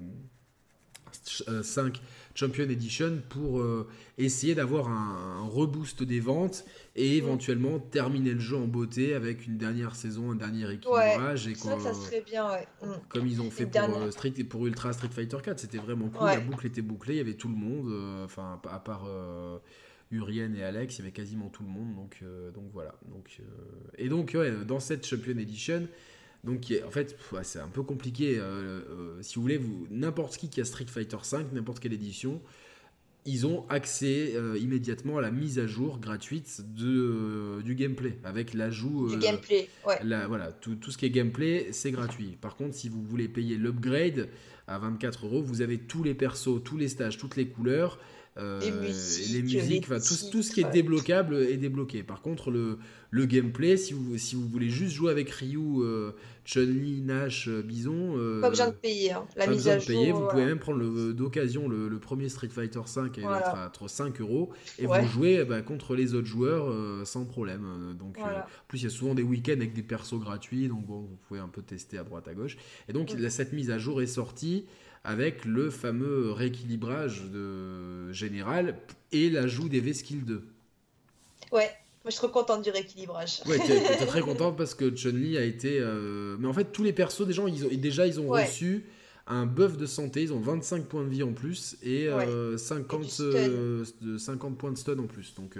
5 Champion Edition pour essayer d'avoir un, reboost des ventes et éventuellement terminer le jeu en beauté avec une dernière saison, un dernier équilibrage. et ça, ça serait bien, ouais. Mm. Comme ils ont fait pour, Street, pour Ultra Street Fighter 4, c'était vraiment cool. La boucle était bouclée, il y avait tout le monde, enfin, à part. Urien et Alex, il y avait quasiment tout le monde. Donc, euh, donc voilà. Donc, euh, et donc, dans cette Champion Edition, donc en fait, c'est un peu compliqué. Euh, si vous voulez, vous, n'importe qui qui a Street Fighter 5, n'importe quelle édition, ils ont accès immédiatement à la mise à jour gratuite de, du gameplay avec l'ajout. du gameplay, ouais. voilà, tout, tout, ce qui est gameplay, c'est gratuit. Par contre, si vous voulez payer l'upgrade à 24 euros, vous avez tous les persos, tous les stages, toutes les couleurs les musiques, les musiques tout, ce qui est débloquable est débloqué. Par contre, le, le gameplay, si vous, si vous voulez juste jouer avec Ryu, euh, Chun-Li, Nash, euh, Bison. pas besoin de payer. Hein. La mise à jour. Payer. Vous pouvez même prendre d'occasion le, premier Street Fighter 5 et voilà. à 5 euros et vous jouez bah, contre les autres joueurs sans problème. Donc, en plus, il y a souvent des week-ends avec des persos gratuits, donc bon, vous pouvez un peu tester à droite à gauche. Et donc, cette mise à jour est sortie avec le fameux rééquilibrage de général et l'ajout des V-Skills 2. Ouais, moi je suis trop contente du rééquilibrage. Ouais, tu es, [LAUGHS] très contente parce que Chun-Li a été. Euh, mais en fait, tous les persos, des gens, ils ont, déjà, ils ont reçu un buff de santé. Ils ont 25 points de vie en plus et, 50, euh, 50 euh, points de stun en plus. Donc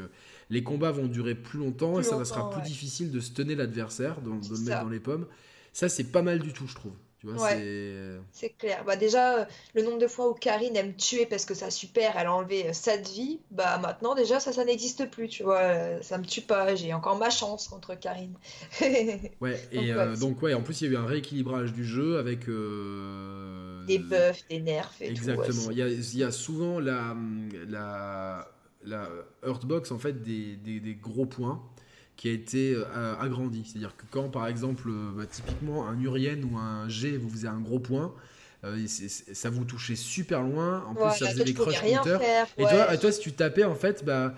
les combats vont durer plus longtemps et ça va sera plus difficile de stunner l'adversaire, de, de le mettre dans les pommes. Ça, c'est pas mal du tout, je trouve c'est clair. Bah déjà, euh, le nombre de fois où Karine aime tuer parce que ça super, elle a enlevé 7 euh, vies, bah maintenant déjà ça, ça n'existe plus, tu vois. Euh, ça me tue pas, j'ai encore ma chance contre Karine. [LAUGHS] ouais, et donc, ouais, en plus il y a eu un rééquilibrage du jeu avec... Des buffs, des nerfs et Exactement. il, y a, il, y a, souvent la, la, la Earthbox, en fait, des, des, des gros points qui a été euh, agrandi. C'est-à-dire que quand, par exemple, euh, bah, typiquement un Urien ou un G vous faisait un gros point, euh, ça vous touchait super loin. En plus, ça faisait des crush counters. Et, toi, toi, si tu tapais, en fait, bah,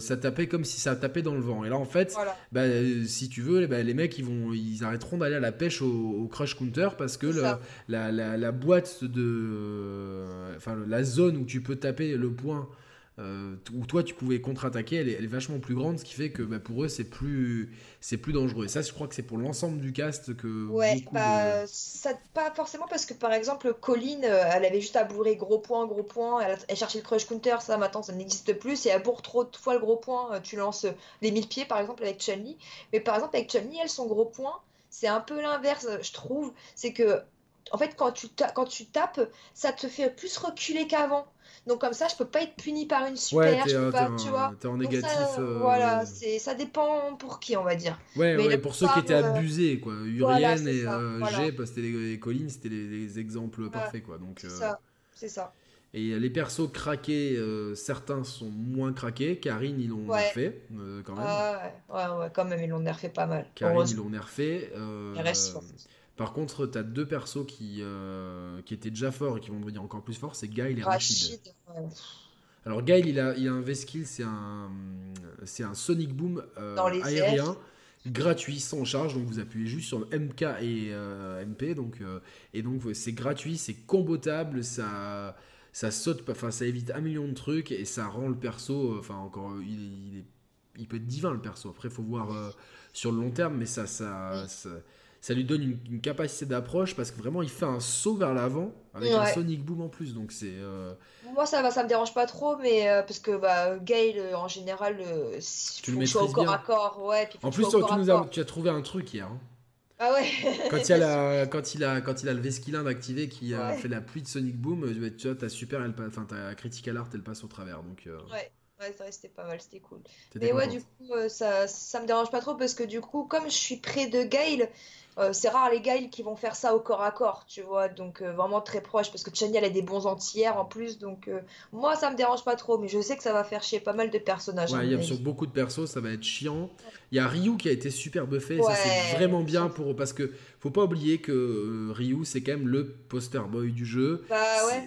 ça tapait comme si ça tapait dans le vent. Et là, en fait, bah, si tu veux, bah, les mecs, ils, vont, ils arrêteront d'aller à la pêche au, crush counter parce que la, la, boîte de. Enfin, la zone où tu peux taper le point euh, où toi tu pouvais contre-attaquer, elle, est vachement plus grande, ce qui fait que bah, pour eux c'est plus, c'est plus dangereux. Et ça, je crois que c'est pour l'ensemble du cast que. Ouais, bah, ça, pas forcément parce que par exemple, Colline, euh, elle avait juste à bourrer gros point, gros point, elle, cherchait le crush counter, ça maintenant ça n'existe plus, et elle bourre trop de fois le gros point, euh, tu lances les 1000 pieds par exemple avec Chun-Li. Mais par exemple, avec Chun-Li, elle, son gros point, c'est un peu l'inverse, je trouve. C'est que, en fait, quand tu, quand tu tapes, ça te fait plus reculer qu'avant. Donc comme ça, je peux pas être puni par une super, ouais, je peux pas, tu vois. T'es en négatif. Euh, voilà, c'est ça dépend pour qui, on va dire. Ouais, Mais ouais pour ceux qui étaient euh, abusés, quoi. Urien et euh, G, parce que les, collines, c'était les, exemples parfaits, quoi. Donc. C'est ça. C'est ça. Et les persos craqués, certains sont moins craqués. Karine, ils l'ont nerfé, quand même. Ah, ouais, ouais, quand même, ils l'ont nerfé pas mal. Karine, ils l'ont nerfé. Il reste par contre, tu as deux persos qui, euh, qui étaient déjà forts et qui vont devenir encore plus forts, c'est Gail et Rachid. Alors Gail, il a, il a un V-Skill, c'est un, c'est un Sonic Boom euh, aérien, gratuit, sans charge, donc vous appuyez juste sur MK et euh, MP, donc, et donc c'est gratuit, c'est combotable, ça, ça saute, enfin ça évite un million de trucs et ça rend le perso, enfin encore, il, il, peut être divin le perso, après il faut voir sur le long terme, mais ça, ça ça lui donne une, capacité d'approche parce que vraiment il fait un saut vers l'avant avec un Sonic Boom en plus. Donc c'est euh, moi ça va ça me dérange pas trop mais euh, parce que bah Gale euh, en général tu le mets au corps à corps ouais en plus tu, nous as, tu as trouvé un truc hier hein. ah ouais. [LAUGHS] Quand il a la, quand il a quand il a le Vesquilin activé qui a fait la pluie de Sonic Boom tu vois ta super elle enfin ta critical art elle passe au travers. Donc ouais. Ouais, c'était pas mal, c'était cool. Mais ouais, du coup, ça, ça me dérange pas trop parce que du coup, comme je suis près de Gale, euh, c'est rare les gars qui vont faire ça au corps à corps, tu vois, donc euh, vraiment très proche parce que Chani elle a des bons entières en plus, donc euh, moi ça me dérange pas trop, mais je sais que ça va faire chier pas mal de personnages. Ouais, il y a sur beaucoup de persos, ça va être chiant. Il y a Ryu qui a été super buffé, ça c'est vraiment bien pour parce que faut pas oublier que Ryu c'est quand même le poster boy du jeu. Bah,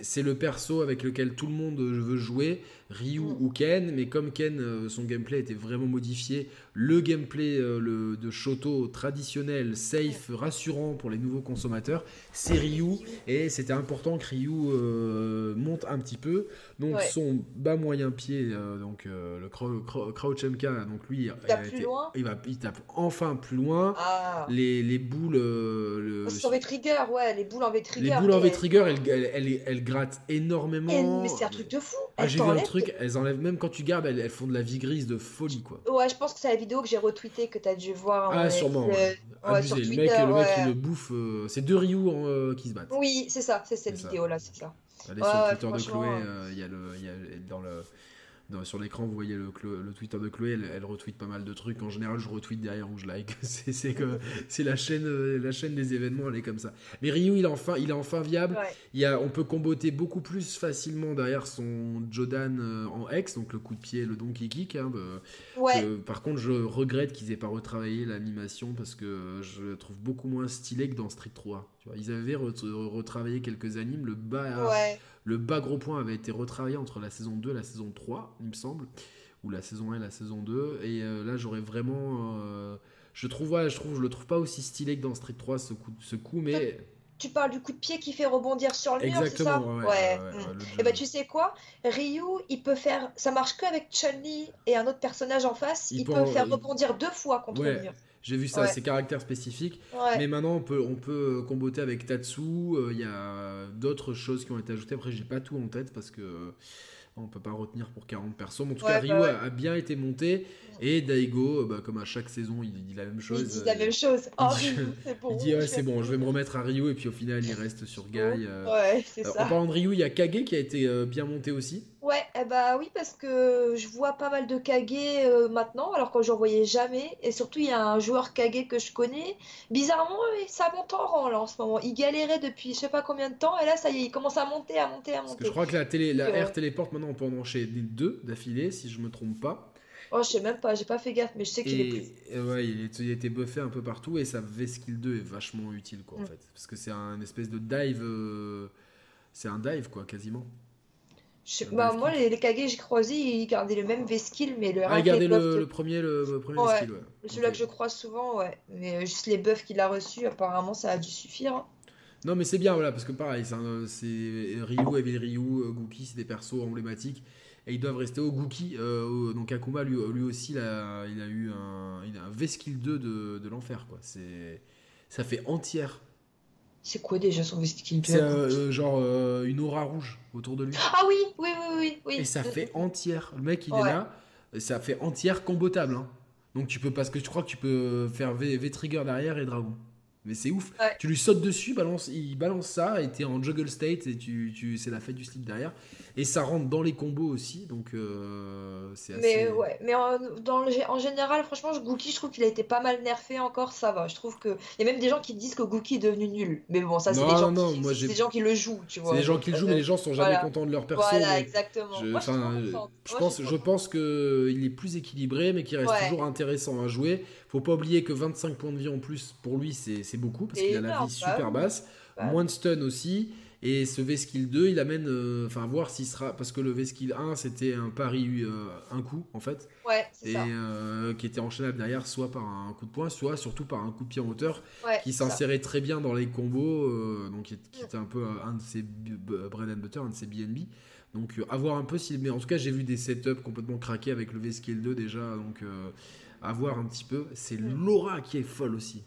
c'est le perso avec lequel tout le monde veut jouer. Ryu mm. ou Ken, mais comme Ken, son gameplay était vraiment modifié, le gameplay le, de Shoto traditionnel, safe, rassurant pour les nouveaux consommateurs, c'est Ryu. Et c'était important que Ryu euh, monte un petit peu. Donc son bas moyen pied, euh, donc euh, le Crouch MK, donc lui, il, va, il tape enfin plus loin. Ah. Les, les, boules. le, en V-Trigger, ouais, les boules en V-Trigger. Les boules en V-Trigger, elles, elles, grattent énormément. mais c'est un truc de fou. Ah, j'ai vu un truc, elles enlèvent, même quand tu gardes, elles, font de la vie grise de folie, quoi. Ouais, je pense que c'est la vidéo que j'ai retweetée que tu as dû voir. Ah, sûrement. Ouais. Abusé. le, mec, le mec, il le bouffe. Euh, c'est deux Ryu euh, qui se battent. Oui, c'est ça, c'est cette vidéo-là, c'est ça. Allez sur le Twitter de Chloé, euh, il y a le, y a, dans le sur l'écran, vous voyez le, le, Twitter de Chloé, elle, retweet pas mal de trucs. En général, je retweet derrière ou je like. [LAUGHS] c'est que c'est la chaîne, euh, la chaîne des événements, elle est comme ça. Mais Ryu, il est enfin, il est enfin viable. Il y a, on peut comboter beaucoup plus facilement derrière son Jodan euh, en X, donc le coup de pied, le Donkey Kick. Hein, par contre, je regrette qu'ils aient pas retravaillé l'animation parce que je trouve beaucoup moins stylé que dans Street 3. Tu vois, ils avaient retravaillé quelques animes. Le bas. Le bas gros point avait été retravaillé entre la saison 2 et la saison 3, il me semble, ou la saison 1 et la saison 2. Et euh, là, j'aurais vraiment. Euh, je trouve, je trouve, je le trouve pas aussi stylé que dans Street 3 ce coup, ce coup mais. Tu parles du coup de pied qui fait rebondir sur le mur, c'est ça Ouais. ouais, et bah tu sais quoi? Ryu, il peut faire, ça marche que avec Chun-Li et un autre personnage en face. Il, peut, faire rebondir deux fois contre le mur. J'ai vu ça, c'est caractères spécifiques. Mais maintenant, on peut, on peut comboter avec Tatsu. Euh, il y a d'autres choses qui ont été ajoutées. Après, j'ai pas tout en tête parce que on peut pas retenir pour 40 personnes. En tout cas, Ryu bah a, bien été monté. Et Daigo, bah, comme à chaque saison, il dit la même chose. Il dit la même chose. Oh, c'est bon. Il dit ouais, c'est bon, je vais me remettre à Ryu. Et puis au final, il reste sur Guy. Euh. Ouais, c'est ça. En parlant de Ryu, il y a Kage qui a été euh, bien monté aussi. Ouais, eh bah oui, parce que je vois pas mal de Kage euh, maintenant, alors que j'en voyais jamais. Et surtout, il y a un joueur Kage que je connais. Bizarrement, ça monte en rang là en ce moment. Il galérait depuis je sais pas combien de temps, et là, ça y est, il commence à monter, à monter, à monter. Parce que je crois que la, télé, la Air téléporte maintenant, on peut en enchaîner deux d'affilée, si je me trompe pas. Oh, je sais même pas, j'ai pas fait gaffe, mais je sais qu'il est plus. Ouais, il, est, il a été buffé un peu partout, et sa V-Skill 2 est vachement utile, quoi, en mm. fait. Parce que c'est un espèce de dive. Euh, c'est un dive, quoi, quasiment. Bah, moi, les, les Kage j'ai croisé, ils gardaient le même V-skill, mais le Ah, ils gardaient le, premier, le, premier ouais. Celui-là que je croise souvent, ouais. Mais euh, juste les buffs qu'il a reçus, apparemment, ça a dû suffire. Hein. Non, mais c'est bien, voilà, parce que pareil, c'est Ryu, Evil Ryu, euh, Gookie, c'est des persos emblématiques. Et ils doivent rester au Gookie. Euh, donc Akuma, lui, lui aussi, il a, il a eu un, il a un V-skill 2 de, de l'enfer, quoi. Ça fait entière c'est quoi déjà son vesticule C'est euh, euh, genre euh, une aura rouge autour de lui. Ah oui, oui, oui, oui. Et ça fait entière. Le mec, il est là. Ça fait entière combotable. Hein. Donc tu peux, parce que tu crois que tu peux faire V-Trigger derrière et Dragon. Mais c'est ouf. Tu lui sautes dessus, balance, il balance ça, et t'es en juggle state, et tu, tu c'est la fête du slip derrière. Et ça rentre dans les combos aussi, donc euh, c'est assez. Mais ouais, mais en, dans en général, franchement, Gookie, je trouve qu'il a été pas mal nerfé encore, ça va. Je trouve que. Il y a même des gens qui disent que Gookie est devenu nul. Mais bon, ça, c'est des, gens qui... Moi, des gens qui le jouent, tu vois. C'est des gens qui le jouent, mais les gens sont jamais contents de leur perso. Voilà, exactement. Je, moi, je, pense, je pense qu'il est plus équilibré, mais qu'il reste toujours intéressant à jouer. Faut pas oublier que 25 points de vie en plus, pour lui, c'est beaucoup, parce qu'il a la vie super basse. Moins de stun aussi. Et ce V-Skill 2, il amène, euh, enfin, voir s'il sera. Parce que le V-Skill 1, c'était un pari euh, un coup, en fait. Ouais, Et euh, qui était enchaînable derrière, soit par un coup de poing, soit surtout par un coup de pied en hauteur, qui s'insérait très bien dans les combos, donc qui, était un peu un de ses bread and butter, un de ses BNB. Donc, à voir un peu si. Mais en tout cas, j'ai vu des setups complètement craqués avec le V-Skill 2 déjà, donc à voir un petit peu. C'est. Laura qui est folle aussi.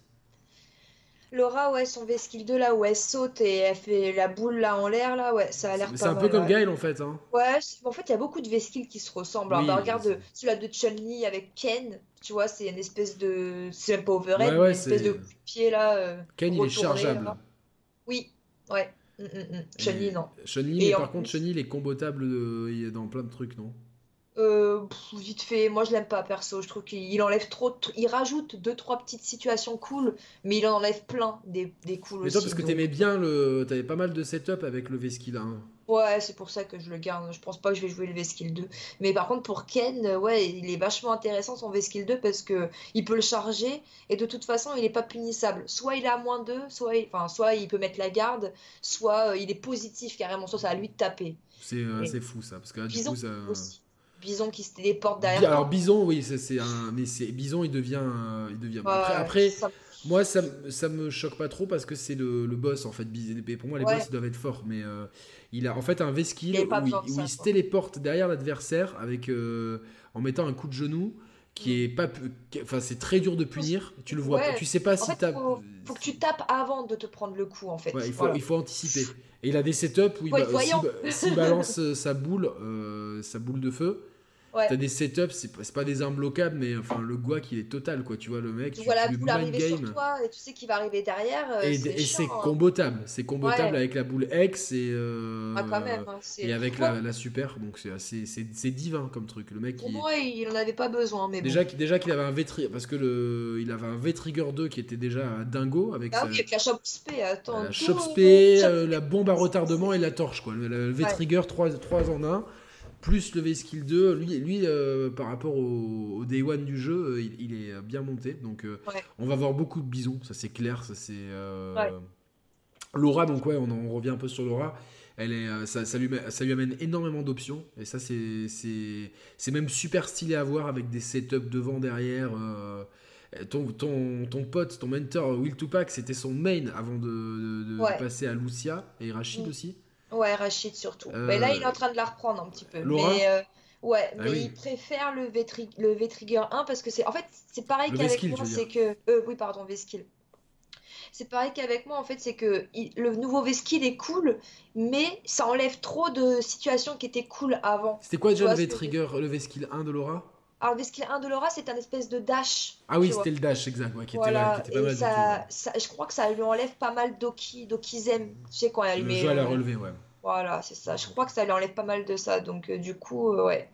Laura, ouais, son V-Skill 2 là où elle saute et elle fait la boule là en l'air là, ouais, ça a l'air pas C'est un peu comme Gail en fait. Hein. Ouais, en fait, il y a beaucoup de V-Skills qui se ressemblent. Alors, bah, regarde celui-là de Chun-Li avec Ken, tu vois, c'est une espèce de. C'est un peu overhead, une espèce de coup de pied là. Euh, Ken, il est chargeable. Oui, ouais. Mm, mm, mm. Chun-Li, non. Chun-Li, mais par contre, Chun-Li, il est combattable dans plein de trucs, non? Euh, vite fait, moi je l'aime pas perso. Je trouve qu'il enlève trop. Il rajoute deux trois petites situations cool, mais il en enlève plein des, des cool mais toi, parce que t'aimais bien le. T'avais pas mal de setup avec le V-Skill 1. Ouais, c'est pour ça que je le garde. Je pense pas que je vais jouer le V-Skill 2. Mais par contre, pour Ken, ouais, il est vachement intéressant son V-Skill 2 parce que il peut le charger et de toute façon, il est pas punissable. Soit il à moins 2, soit il... Enfin, soit il peut mettre la garde, soit euh, il est positif carrément, soit c'est à lui de taper. C'est euh, fou ça, parce que là, du coup, ça. Bison qui se téléporte derrière. Alors Bison, oui, c'est un, mais c'est Bison, il devient, il devient. après, après Moi, ça, ça me choque pas trop parce que c'est le, le boss en fait. Pour moi, les boss ils doivent être forts, mais euh, il a en fait un V-skill où, il, se téléporte derrière l'adversaire avec euh, en mettant un coup de genou qui est pas enfin c'est très dur de punir tu le vois tu sais pas si tu faut, faut que tu tapes avant de te prendre le coup en fait. Il, faut, il faut anticiper. Et il a des setups où il, balance [LAUGHS] euh, sa boule sa boule de feu T'as des setups, c'est pas, des imbloquables, mais enfin le guac il est total quoi. Tu vois le mec. Tu vois la boule arriver sur toi et tu sais qu'il va arriver derrière. Euh, et c'est hein. combotable, c'est combotable avec la boule X et. Euh, ah, quand même, hein, et avec la, super, donc c'est divin comme truc. Le mec. Pour moi il en avait pas besoin, mais déjà déjà qu'il avait un V parce que le il avait un V Trigger 2 qui était déjà dingo avec. Ah oui, avec la Shop Spé, attends. La Shop Spé, euh, la bombe à retardement et la torche quoi. Le, V Trigger 3 3 en 1 plus le V-Skill 2, lui, lui euh, par rapport au, Day One du jeu, euh, il, est bien monté. Donc euh, on va voir beaucoup de bisons, ça c'est clair. Ça, c'est, Laura, donc ouais, on, en revient un peu sur Laura. Elle est, ça, ça, lui, ça lui amène énormément d'options. Et ça, c'est, c'est, c'est même super stylé à voir avec des setups devant, derrière. ton, ton, ton pote, ton mentor Will Tupac, c'était son main avant de, passer à Lucia et Rachid mm. aussi. Ouais, Rachid surtout. Mais là, il est en train de la reprendre un petit peu. mais euh, ouais, ah mais il préfère le V-Trigger 1 parce que c'est. En fait, c'est pareil qu'avec moi, c'est que. Euh, oui, pardon, V-Skill. C'est pareil qu'avec moi, en fait, c'est que le nouveau V-Skill est cool, mais ça enlève trop de situations qui étaient cool avant. C'était quoi déjà le V-Trigger, le V-Skill 1 de Laura? Alors, V-Skill 1 de Laura, c'est un espèce de dash. Ah oui, c'était le dash, exact, qui, était, là, qui était, pas mal. Ça, ça, je crois que ça lui enlève pas mal d'Oki, d'Okizem. Tu sais, quand elle le met. Jeu à la relever, ouais. Voilà, c'est ça. Je crois que ça lui enlève pas mal de ça. Donc, euh, du coup, euh, ouais.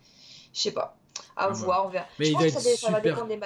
Je sais pas. À voir, on verra. Mais je il pense que ça, ça, va dépendre des.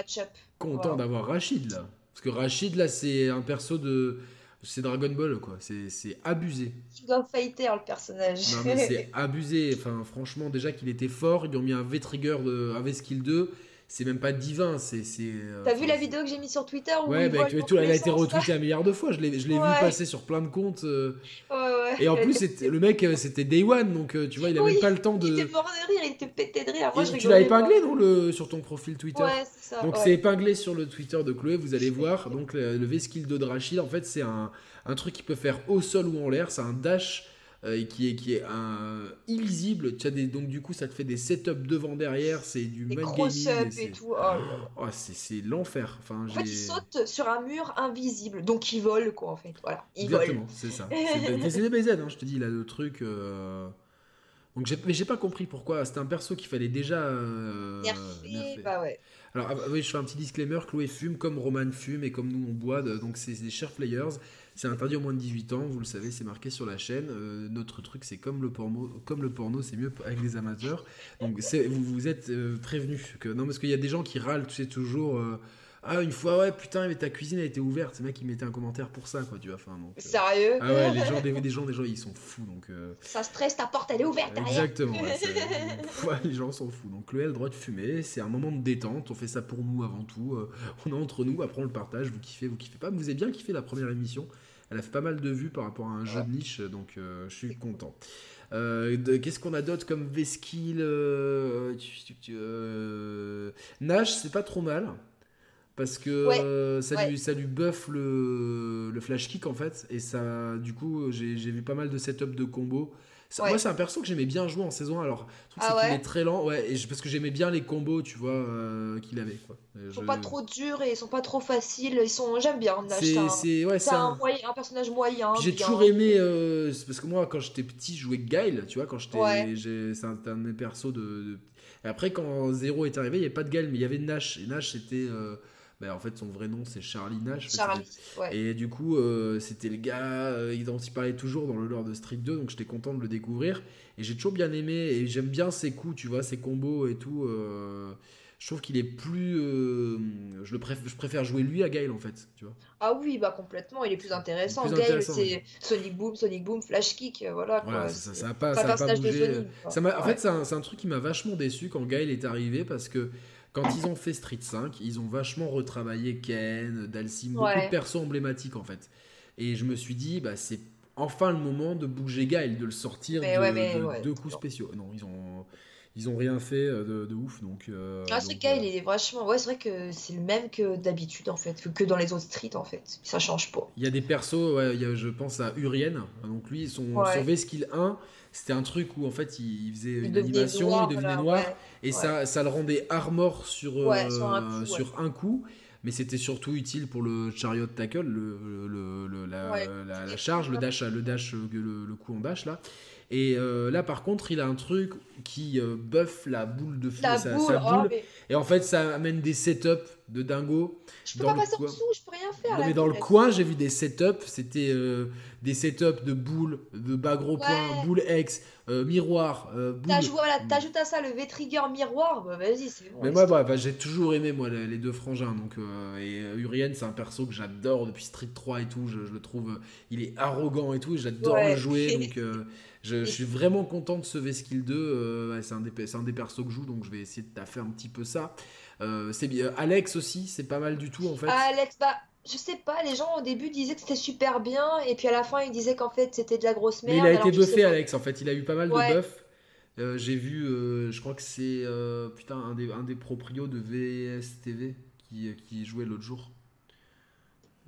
Content d'avoir Rachid là. Parce que Rachid là, c'est un perso de. C'est Dragon Ball quoi. C'est abusé. King of Fighter le personnage. Non, mais c'est [LAUGHS] abusé. Enfin, franchement, déjà qu'il était fort, ils lui ont mis un V-Trigger, un V-Skill 2 c'est même pas divin. c'est euh, T'as vu la vidéo que j'ai mis sur Twitter où Ouais, bah, tout, elle a été retweetée un milliard de fois. Je l'ai vu passer sur plein de comptes. Euh. Ouais, ouais. [LAUGHS] Et en plus, le mec, euh, c'était Day One, donc tu vois, il a même pas le temps de. Il était mort de rire, il était pété de rire. Moi, tu l'as épinglé dans le... sur ton profil Twitter Ouais, c'est ça. Donc c'est épinglé sur le Twitter de Chloé, vous allez voir. Donc le, V-Skill de Drachil, en fait, c'est un, un truc qui peut faire au sol ou en l'air. C'est un dash euh, qui est, qui est un, illisible. Tu as des, donc du coup, ça te fait des setups devant, derrière, c'est du des gaming. et tout. Oh, oh c'est l'enfer. Enfin, en fait, il saute sur un mur invisible, donc il vole, quoi, en fait. Voilà, il Exactement, c'est ça. C'est des BZ, hein, je te dis, là, le truc. Euh... Donc, mais j'ai pas compris pourquoi. C'était un perso qu'il fallait déjà. Euh... Nerfer, bah ouais. Alors, ah, oui, je fais un petit disclaimer Chloé fume comme Roman fume et comme nous on boit, donc c'est des chers players. C'est interdit au moins de 18 ans, vous le savez, c'est marqué sur la chaîne. Euh, notre truc, c'est comme le porno, comme le porno, c'est mieux avec les amateurs. Donc vous, vous êtes euh, prévenus. Que, non, parce qu'il y a des gens qui râlent, tu sais, toujours. Euh, ah, une fois, ouais, putain, mais ta cuisine a été ouverte. C'est mec qui mettait un commentaire pour ça, quoi, tu vois. Enfin, donc, Sérieux Ah ouais, les gens, des, des, gens, des gens, ils sont fous, donc. Ça stresse, ta porte, elle est ouverte. Exactement. Ouais, [LAUGHS] les gens sont fous. Donc, le le droit de fumer. C'est un moment de détente. On fait ça pour nous avant tout. on est entre nous. Après, on le partage. Vous kiffez, vous kiffez pas. vous avez bien kiffé la première émission. Elle a fait pas mal de vues par rapport à un jeu de niche, donc euh, je suis content. Euh, Qu'est-ce qu'on a d'autre comme V-Skill euh, Nash, c'est pas trop mal. Parce que ça, Lui, ça lui buff le, le, flash kick en fait. Et ça, du coup, j'ai vu pas mal de setup de combos moi, c'est un perso que j'aimais bien jouer en saison 1. Alors, ah ouais. est très lent, ouais, et parce que j'aimais bien les combos, tu vois, euh, qu'il avait. Quoi. Ils sont pas trop durs et ils sont pas trop faciles. Ils sont, j'aime bien. C'est ouais, un, un, personnage moyen. J'ai toujours aimé, euh, parce que moi, quand j'étais petit, je jouais Guile, tu vois, quand j'étais, c'est un, un, de mes persos de, après, quand Zero est arrivé, il n'y avait pas de Guile, mais il y avait Nash. Et Nash, c'était euh, bah, en fait, son vrai nom, c'est Charlie Nash. Charlie, ouais. Et du coup, euh, c'était le gars euh, dont il parlait toujours dans le lore de Street 2, donc j'étais content de le découvrir. Et j'ai toujours bien aimé, et j'aime bien ses coups, tu vois, ses combos et tout. Euh, je trouve qu'il est plus. je, le préfère, je préfère jouer lui à Gail, en fait, tu vois. Ah oui, bah complètement, il est plus intéressant. Gail, c'est Sonic Boom, Sonic Boom, Flash Kick, voilà. Quoi. ça, ça, a pas, ça a pas bougé. ça en fait, c'est un, un, truc qui m'a vachement déçu quand Gail est arrivé, parce que quand ils ont fait Street 5, ils ont vachement retravaillé Ken, Dalsim, beaucoup de persos emblématiques en fait. Et je me suis dit, bah, c'est enfin le moment de bouger Gaël, de le sortir de, deux coups spéciaux. Non, ils ont, ils ont rien fait de, de ouf. Donc, euh, Ah, ce donc, cas, euh, il est vachement. Ouais, c'est vrai que c'est le même que d'habitude, en fait, que dans les autres streets, en fait. Ça change pas. Il y a des persos, ouais, il y a- je pense à Urien. Donc lui, son, Ouais. son V-Skill 1, c'était un truc où en fait il, faisait Il une animation, noir, il devenait voilà, noir, ouais. et ça, ça le rendait armor sur, Ouais, euh, sur un coup, ouais. sur un coup. Mais c'était surtout utile pour le chariot tackle, le, le- le- la, Ouais, la- la les charge, le dash, le dash, euh, le, le coup en dash là. Et euh, là par contre, il a un truc qui euh, buff la boule de feu, La sa, boule, sa oh, boule. mais Et en fait, ça amène des setups de dingo. je peux dans pas passer coin. en dessous, je peux rien faire. Non, là, mais dans le coin, j'ai vu des setups. C'était euh, des setups de boules, de bas gros Ouais. points, boules X, euh, miroir, euh. T'ajoutes voilà, à ça le V-Trigger miroir, bah vas-y, c'est bon. Mais moi, bah, bah, j'ai toujours aimé moi les, les deux frangins. Donc, et Urien, c'est un perso que j'adore depuis Street 3 et tout. Je, je le trouve, il est arrogant et tout. J'adore Ouais. le jouer. [LAUGHS] Donc, je, je suis vraiment content de ce V-Skill 2. euh, c'est un, des- c'est un des persos que je joue. Donc, je vais essayer de taffer un petit peu ça. Euh, c'est bien. Alex aussi, c'est pas mal du tout en fait. Ah, Alex, bah, je sais pas, les gens au début disaient que c'était super bien, et puis à la fin ils disaient qu'en fait c'était de la grosse Mais merde. il a été buffé. Alex, en fait. Il a eu pas mal de buffs. Euh, J'ai vu, euh, je crois que c'est euh, putain, un des, un des proprios de VSTV qui, qui jouait l'autre jour.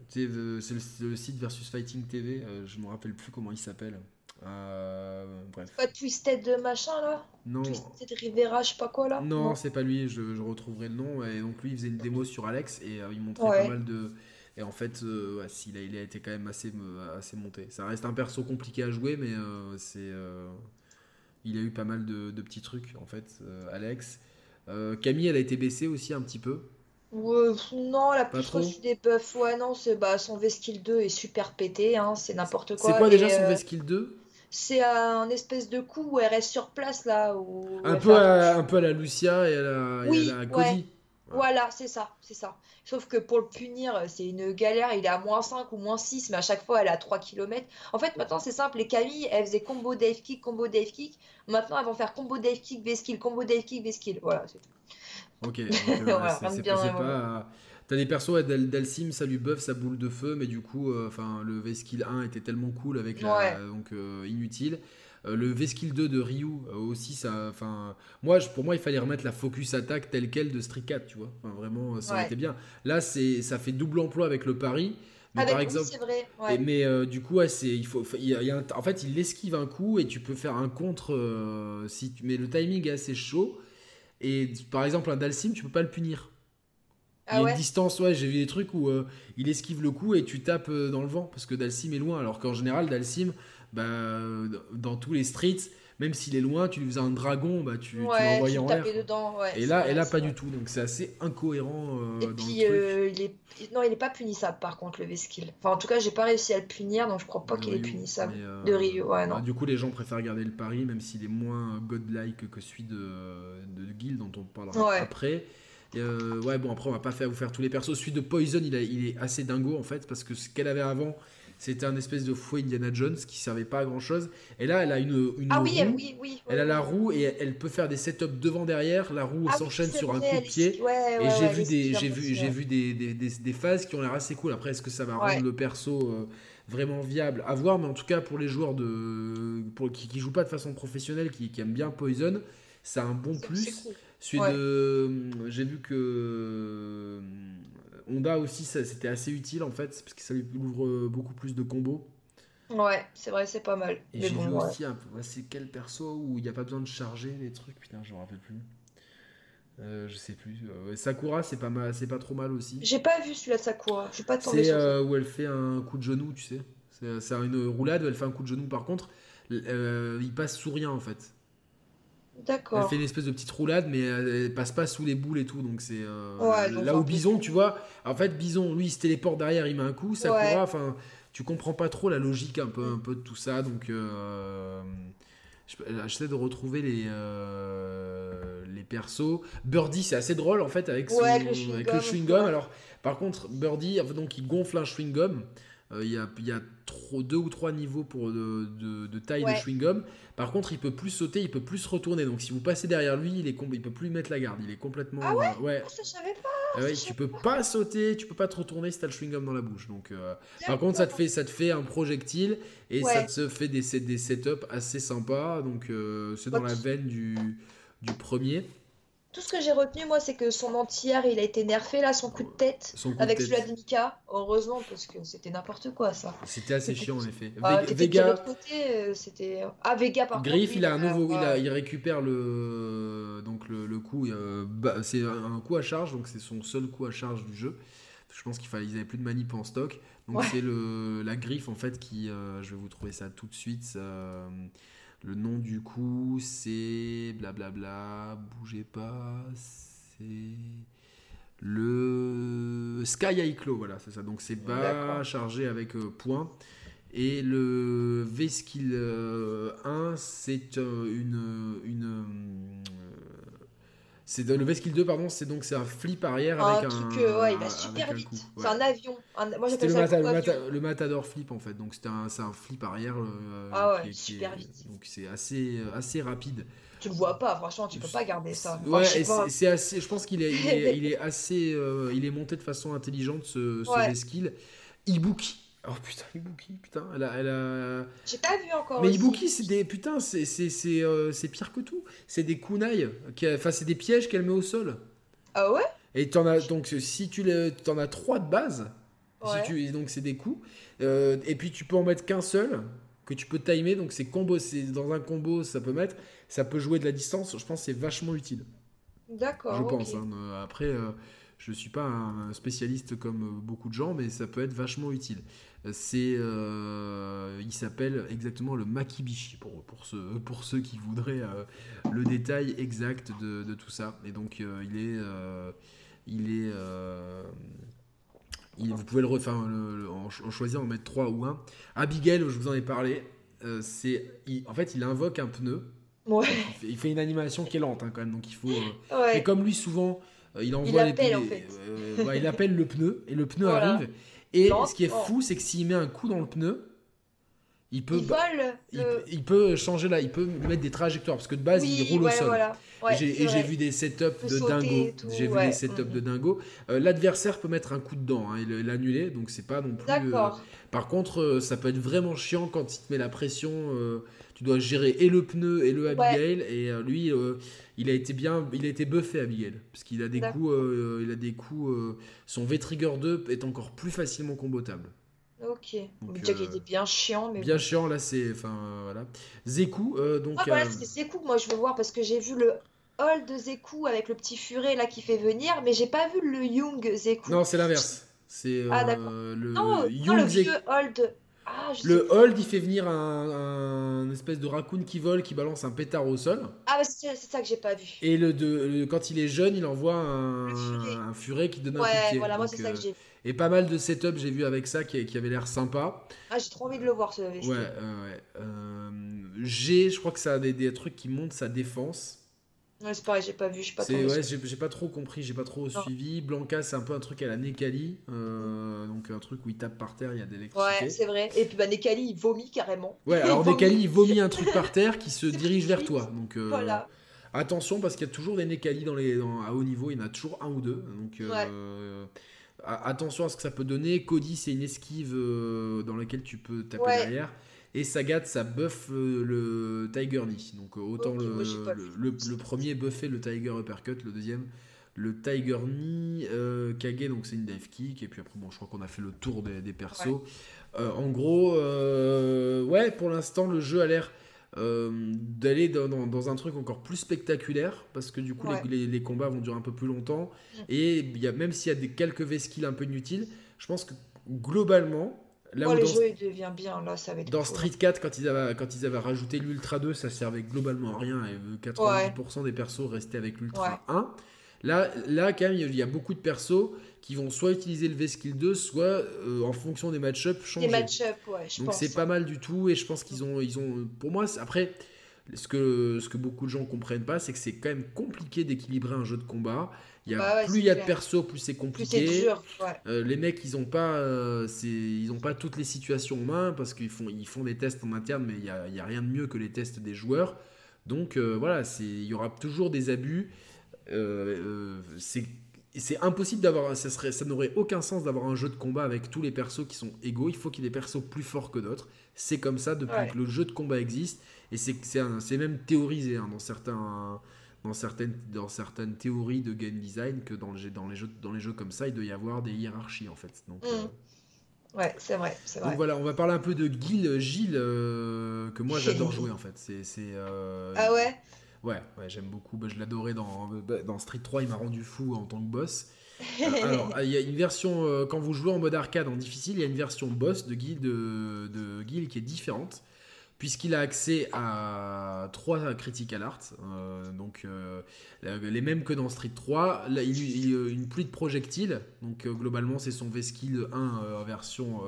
C'est le, le site versus Fighting TV. je me rappelle plus comment il s'appelle. Euh, bref. Pas Twisted de machin là Non, Twisted Rivera, je sais pas quoi là non, c'est pas lui. Je, je retrouverai le nom. Et donc lui, il faisait une démo sur Alex et euh, il montrait Ouais. pas mal de. Et en fait, euh, ouais, il, a, il a été quand même assez, me- assez monté. Ça reste un perso compliqué à jouer, mais euh, c'est. euh, il a eu pas mal de, de petits trucs, en fait, euh, Alex. Euh, Camille, elle a été baissée aussi un petit peu. Ouais, non, elle a Pas plus trop reçu des buffs. Ouais, non, c'est bah, son V-Skill 2 est super pété, hein, c'est n'importe quoi. C'est quoi déjà son euh, V-Skill 2 C'est un espèce de coup où elle reste sur place là. Où un peu, à, un peu à la Lucia et à la, et à Oui, la Cody. ouais. Voilà, c'est ça, c'est ça. Sauf que pour le punir, c'est une galère. Il est à moins 5 ou moins 6, mais à chaque fois, elle est à 3 km. En fait, maintenant, c'est simple. Les Camille, elles faisaient combo dive kick, combo dive kick. Maintenant, elles vont faire combo dive kick, V-skill, combo dive kick, V-skill. Voilà, c'est tout. Ok, [LAUGHS] donc, euh, Voilà, c'est- pas. T'as des persos, Dal- Dalsim, ça lui buff sa boule de feu, mais du coup, euh, enfin, le V-Skill 1 était tellement cool avec la. Ouais. Donc, euh, inutile. Euh, le V-Skill 2 de Ryu aussi, ça. Enfin, moi, je- pour moi, il fallait remettre la focus attaque telle quelle de Street 4, tu vois. Enfin, vraiment, ça aurait Ouais. été bien. Là, c'est, ça fait double emploi avec le pari. Mais Avec, par exemple. vrai. Et- mais euh, du coup, ouais, c'est, il faut, il y a- il y a un- en fait, il esquive un coup et tu peux faire un contre. euh, si tu, mais le timing est assez chaud. Et par exemple, un Dalsim, tu peux pas le punir. Il y Ah a ouais? une distance, ouais, j'ai vu des trucs où euh, il esquive le coup et tu tapes euh, dans le vent parce que Dalsim est loin. Alors qu'en général, Dalsim, bah, dans tous les streets, même s'il est loin, tu lui faisais un dragon, bah, tu, tu Ouais, l'envoyais en l'air. ouais, Et là, vrai, et là pas vrai. du tout. Donc c'est assez incohérent euh, Et dans puis, le truc. il est... non, il est pas punissable par contre, le V-skill. Enfin, en tout cas, j'ai pas réussi à le punir, donc je crois pas qu'il est punissable. De Ryu, ouais, bah, non. du coup, les gens préfèrent garder le pari, même s'il est moins godlike que celui de, de Guild, dont on parlera après. Et, euh, ouais, bon, après, on va pas faire, vous faire tous les persos. Celui de Poison, il, a- il est assez dingo en fait, parce que ce qu'elle avait avant, c'était un espèce de fouet Indiana Jones qui servait pas à grand chose. Et là, elle a une, une Ah roue. elle- oui, oui. Elle a la roue et elle peut faire des setups devant derrière. La roue Ah s'enchaîne sur un coup de pied. ouais, Et ouais, j'ai ouais, vu des, j'ai vu, j'ai vu des, des, des- des phases qui ont l'air assez cool. Après, est-ce que ça va rendre le perso euh, vraiment viable à voir? Mais en tout cas, pour les joueurs de, pour, qui, qui jouent pas de façon professionnelle, qui, qui aiment bien Poison, c'est un bon plus. cool. Celui Ouais. de, j'ai vu que euh, Honda aussi, c'était assez utile en fait, parce que ça lui ouvre euh, beaucoup plus de combos. Ouais, c'est vrai, c'est pas mal. Et j'ai bon, vu ouais. aussi, un c'est quel perso où il n'y a pas besoin de charger les trucs, putain, je me rappelle plus. Euh, je sais plus. Euh, Sakura, c'est pas mal, c'est pas trop mal aussi. J'ai pas vu celui-là de Sakura. Je suis pas C'est euh, où elle fait un coup de genou, tu sais. C'est une roulade où elle fait un coup de genou. Par contre, euh, il passe sous rien en fait. Elle D'accord. fait une espèce de petite roulade, mais elle, elle passe pas sous les boules et tout. Donc c'est euh, Ouais, là où Bison, tu vois. En fait, Bison, lui, il se téléporte derrière, il met un coup. Sakura, Ouais. enfin, tu comprends pas trop la logique un peu, un peu de tout ça. Donc euh, je- j'essaie de retrouver les euh, les persos. Birdie, c'est assez drôle en fait avec, son- Ouais, le chewing-gum, avec le chewing-gum. ouais. Alors, par contre, Birdie, donc il gonfle un chewing-gum. Euh, Il y, a, y a trop, deux ou trois niveaux pour de, de- de taille de chewing-gum. Par contre, il peut plus sauter, il peut plus se retourner. Donc, si vous passez derrière lui, il est il peut plus mettre la garde. Il est complètement. Ah ouais euh, ouais. Ça, je savais pas. Ah ouais, tu peux pas sauter, tu peux pas te retourner si t'as le chewing-gum dans la bouche. Donc, euh, par contre, ça te fait, ça te fait un projectile et ça te fait des, des setups assez sympas. Donc, euh, c'est dans la veine du du premier. Tout ce que j'ai retenu, moi, c'est que son entière, il a été nerfé, là, son coup de tête, avec celui de Mika. Heureusement, parce que c'était n'importe quoi, ça. C'était assez chiant, en effet. Ah, Vega. Côté, euh, c'était... Ah, Vega, par Griff, il a un nouveau. Il, a, il récupère le. Donc, le, le coup. Euh, bah, c'est un coup à charge, donc c'est son seul coup à charge du jeu. Je pense qu'il fallait, ils avaient plus de manip en stock. Donc, c'est le la griffe, en fait, qui. Euh, je vais vous trouver ça tout de suite. Le nom du coup, c'est blablabla, bougez pas, c'est le Sky Iclo, voilà, c'est ça. Donc c'est bas chargé avec euh, point. Et le V-Skill 1, euh, c'est euh, une, une c'est le V-Skill 2, pardon, c'est donc c'est un flip arrière un avec truc, un. ouais, il va super vite. C'est un avion. Moi j'appelle ça le, mata, le, Matador flip en fait. Donc c'est un, un, flip arrière. Euh, ah ouais, super vite. Donc c'est assez, assez rapide. Tu le vois pas, franchement, tu peux pas garder ça. ouais, c'est assez. Je pense qu'il est, il est, [LAUGHS] il est, assez. Euh, il est monté de façon intelligente ce, ce V-Skill. Ibuki Oh putain, Ibuki, putain, elle a. Elle a... J'ai pas vu encore. Mais Ibuki, c'est des. Putain, c'est c'est euh, pire que tout. C'est des kunai. Enfin, c'est des pièges qu'elle met au sol. Ah ouais? Et en as. Donc, si tu en as trois de base, si tu, donc c'est des coups. Euh, et puis, tu peux en mettre qu'un seul, que tu peux timer. Donc, c'est combo. Dans un combo, ça peut mettre. Ça peut jouer de la distance. Je pense que c'est vachement utile. D'accord. Je pense. Hein. Après. Euh, je ne suis pas un spécialiste comme beaucoup de gens, mais ça peut être vachement utile. C'est, euh, il s'appelle exactement le makibishi pour, pour, ceux, pour ceux qui voudraient euh, le détail exact de, de, tout ça. Et donc euh, il est, il est, il, vous pouvez le, en, choisir en mettre 3 ou 1. Abigail, je vous en ai parlé, c'est, en fait il invoque un pneu. Ouais. Il, fait, une animation qui est lente hein, quand même, donc il faut. Et comme lui souvent, il envoie il appelle, en fait. il appelle le pneu et le pneu [LAUGHS] arrive. Et ce qui est fou, c'est que s'il met un coup dans le pneu, il peut, il, peut changer là, il peut mettre des trajectoires parce que de base il roule au sol. et j'ai vu des setups de dingo. J'ai vu des setups de dingo. Euh, l'adversaire peut mettre un coup dedans hein, et l'annuler, donc c'est pas non plus. Euh, par contre, euh, ça peut être vraiment chiant quand il te met la pression. tu dois gérer et le pneu et le Abigail et lui il a été bien, il a été buffé Abigail parce qu'il a des coups, euh, il a des coups. Euh, son V-Trigger 2 est encore plus facilement combotable. Ok. Donc, Déjà qu'il était bien chiant, mais bien chiant là, c'est, enfin voilà. Zeku, euh, donc. Ah voilà, c'est Zeku que moi je veux voir parce que j'ai vu le de Zeku avec le petit furet là qui fait venir, mais j'ai pas vu le Young Zeku. Non, c'est l'inverse. C'est ah, le non, Young non, le vieux hold ah, le hold, il fait venir un, espèce de raccoon qui vole, qui balance un pétard au sol. Ah, c'est ça que j'ai pas vu. Et le, de, quand il est jeune, il envoie un, furet. qui donne un coup de pied. voilà, moi c'est ça que euh, j'ai vu. Et pas mal de setup, j'ai vu avec ça, qui, qui avait l'air sympa. Ah, j'ai trop envie de le voir, ce Ouais, ouais. Euh, j'ai, je crois que ça a des, des trucs qui montent sa défense. Ouais, c'est pareil, j'ai pas vu, j'ai pas trop. Ouais, j'ai pas trop compris, j'ai pas trop suivi. Blanca, c'est un peu un truc à la Nekali, euh, donc un truc où il tape par terre, il y a de l'électricité. Ouais, c'est vrai. Et puis bah, Nekali, il vomit carrément. Ouais, [LAUGHS] alors Nekali, il vomit un truc par terre qui se [LAUGHS] dirige vers toi. Donc euh, voilà. attention parce qu'il y a toujours des Nekali dans les, à haut niveau, il y en a toujours un ou deux. Donc euh, attention à ce que ça peut donner. Cody, c'est une esquive dans laquelle tu peux taper derrière. Et Sagat, ça buff euh, le Tiger Knee. Donc euh, autant le, le, premier buffait le Tiger Uppercut, le deuxième le Tiger Knee, euh, Kage, donc c'est une dive kick. Et puis après, bon, je crois qu'on a fait le tour des, persos. en gros, ouais, pour l'instant, le jeu a l'air d'aller dans, un truc encore plus spectaculaire parce que du coup les, combats vont durer un peu plus longtemps et y a, même s'il y a des quelques vesquilles un peu inutiles je pense que globalement Là le jeu devient bien, là, ça va être Dans Street 4, quand ils, avaient, quand ils avaient rajouté l'Ultra 2, ça servait globalement à rien. Et 90% des persos restaient avec l'Ultra 1. Là, là, quand même, il y a beaucoup de persos qui vont soit utiliser le V-Skill 2, soit euh, en fonction des match-up changer. Des match-up, ouais, Donc c'est pas mal du tout. Et je pense qu'ils ont, ils ont. Pour moi, après, ce que, ce que beaucoup de gens comprennent pas, c'est que c'est quand même compliqué d'équilibrer un jeu de combat. Il y a, bah plus il y a de persos, plus c'est compliqué. Euh, les mecs, ils ont pas, euh, ils ont pas toutes les situations en main parce qu'ils font, ils font des tests en interne, mais il y a, y a, rien de mieux que les tests des joueurs. Donc euh, voilà, il y aura toujours des abus. c'est c'est impossible d'avoir ça serait ça n'aurait aucun sens d'avoir un jeu de combat avec tous les persos qui sont égaux il faut qu'il y ait des persos plus forts que d'autres c'est comme ça depuis que le jeu de combat existe et c'est c'est même théorisé hein, dans certains dans certaines, dans certaines théories de game design que dans, le, dans, les jeux, dans les jeux comme ça, il doit y avoir des hiérarchies en fait. Donc, mm. Ouais, c'est vrai, c'est vrai. Donc voilà, on va parler un peu de Gil, Gilles, que moi j'adore jouer en fait. C'est, ah ouais? Ouais, ouais j'aime beaucoup. Bah, je l'adorais dans, bah, dans Street 3, il m'a rendu fou en tant que boss. alors, [LAUGHS] il y a une version, euh, quand vous jouez en mode arcade en difficile, il y a une version boss de Guile, de, de qui est différente, puisqu'il a accès à trois critical art, euh, donc euh, les mêmes que dans Street 3. Là, il, il, une pluie de projectiles, donc globalement c'est son V-Skill 1 en version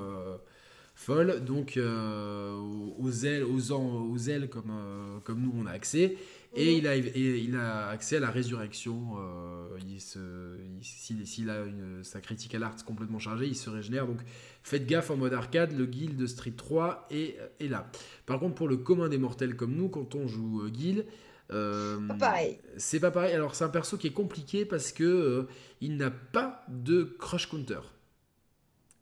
folle, donc aux ailes, aux, aux ailes comme, comme nous on a accès. Et, il a, il a accès à la résurrection. Euh, S'il a une, sa critique à l'art complètement chargée, il se régénère. Donc faites gaffe en mode arcade, le guild de Street 3 est, est là. Par contre, pour le commun des mortels comme nous, quand on joue euh, guild, euh, pareil. C'est pas pareil. Alors c'est un perso qui est compliqué parce que il n'a pas de crush counter.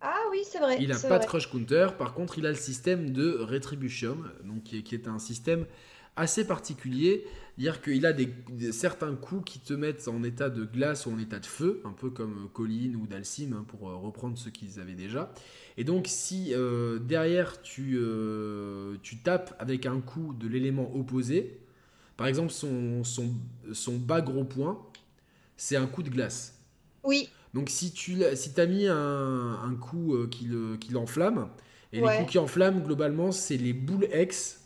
Ah oui, c'est vrai. Il n'a pas de crush counter. Par contre, il a le système de retribution, donc qui est un système assez particulier. Dire qu'il a des, certains coups qui te mettent en état de glace ou en état de feu, un peu comme Colline ou Dalsim, hein, pour euh, reprendre ce qu'ils avaient déjà. Et donc, si euh, derrière tu, euh, tu tapes avec un coup de l'élément opposé, par exemple son, son, son bas gros point, c'est un coup de glace. Oui. Donc, si tu si as mis un, un coup qui l'enflamme, et les coups qui enflamment, globalement, c'est les boules X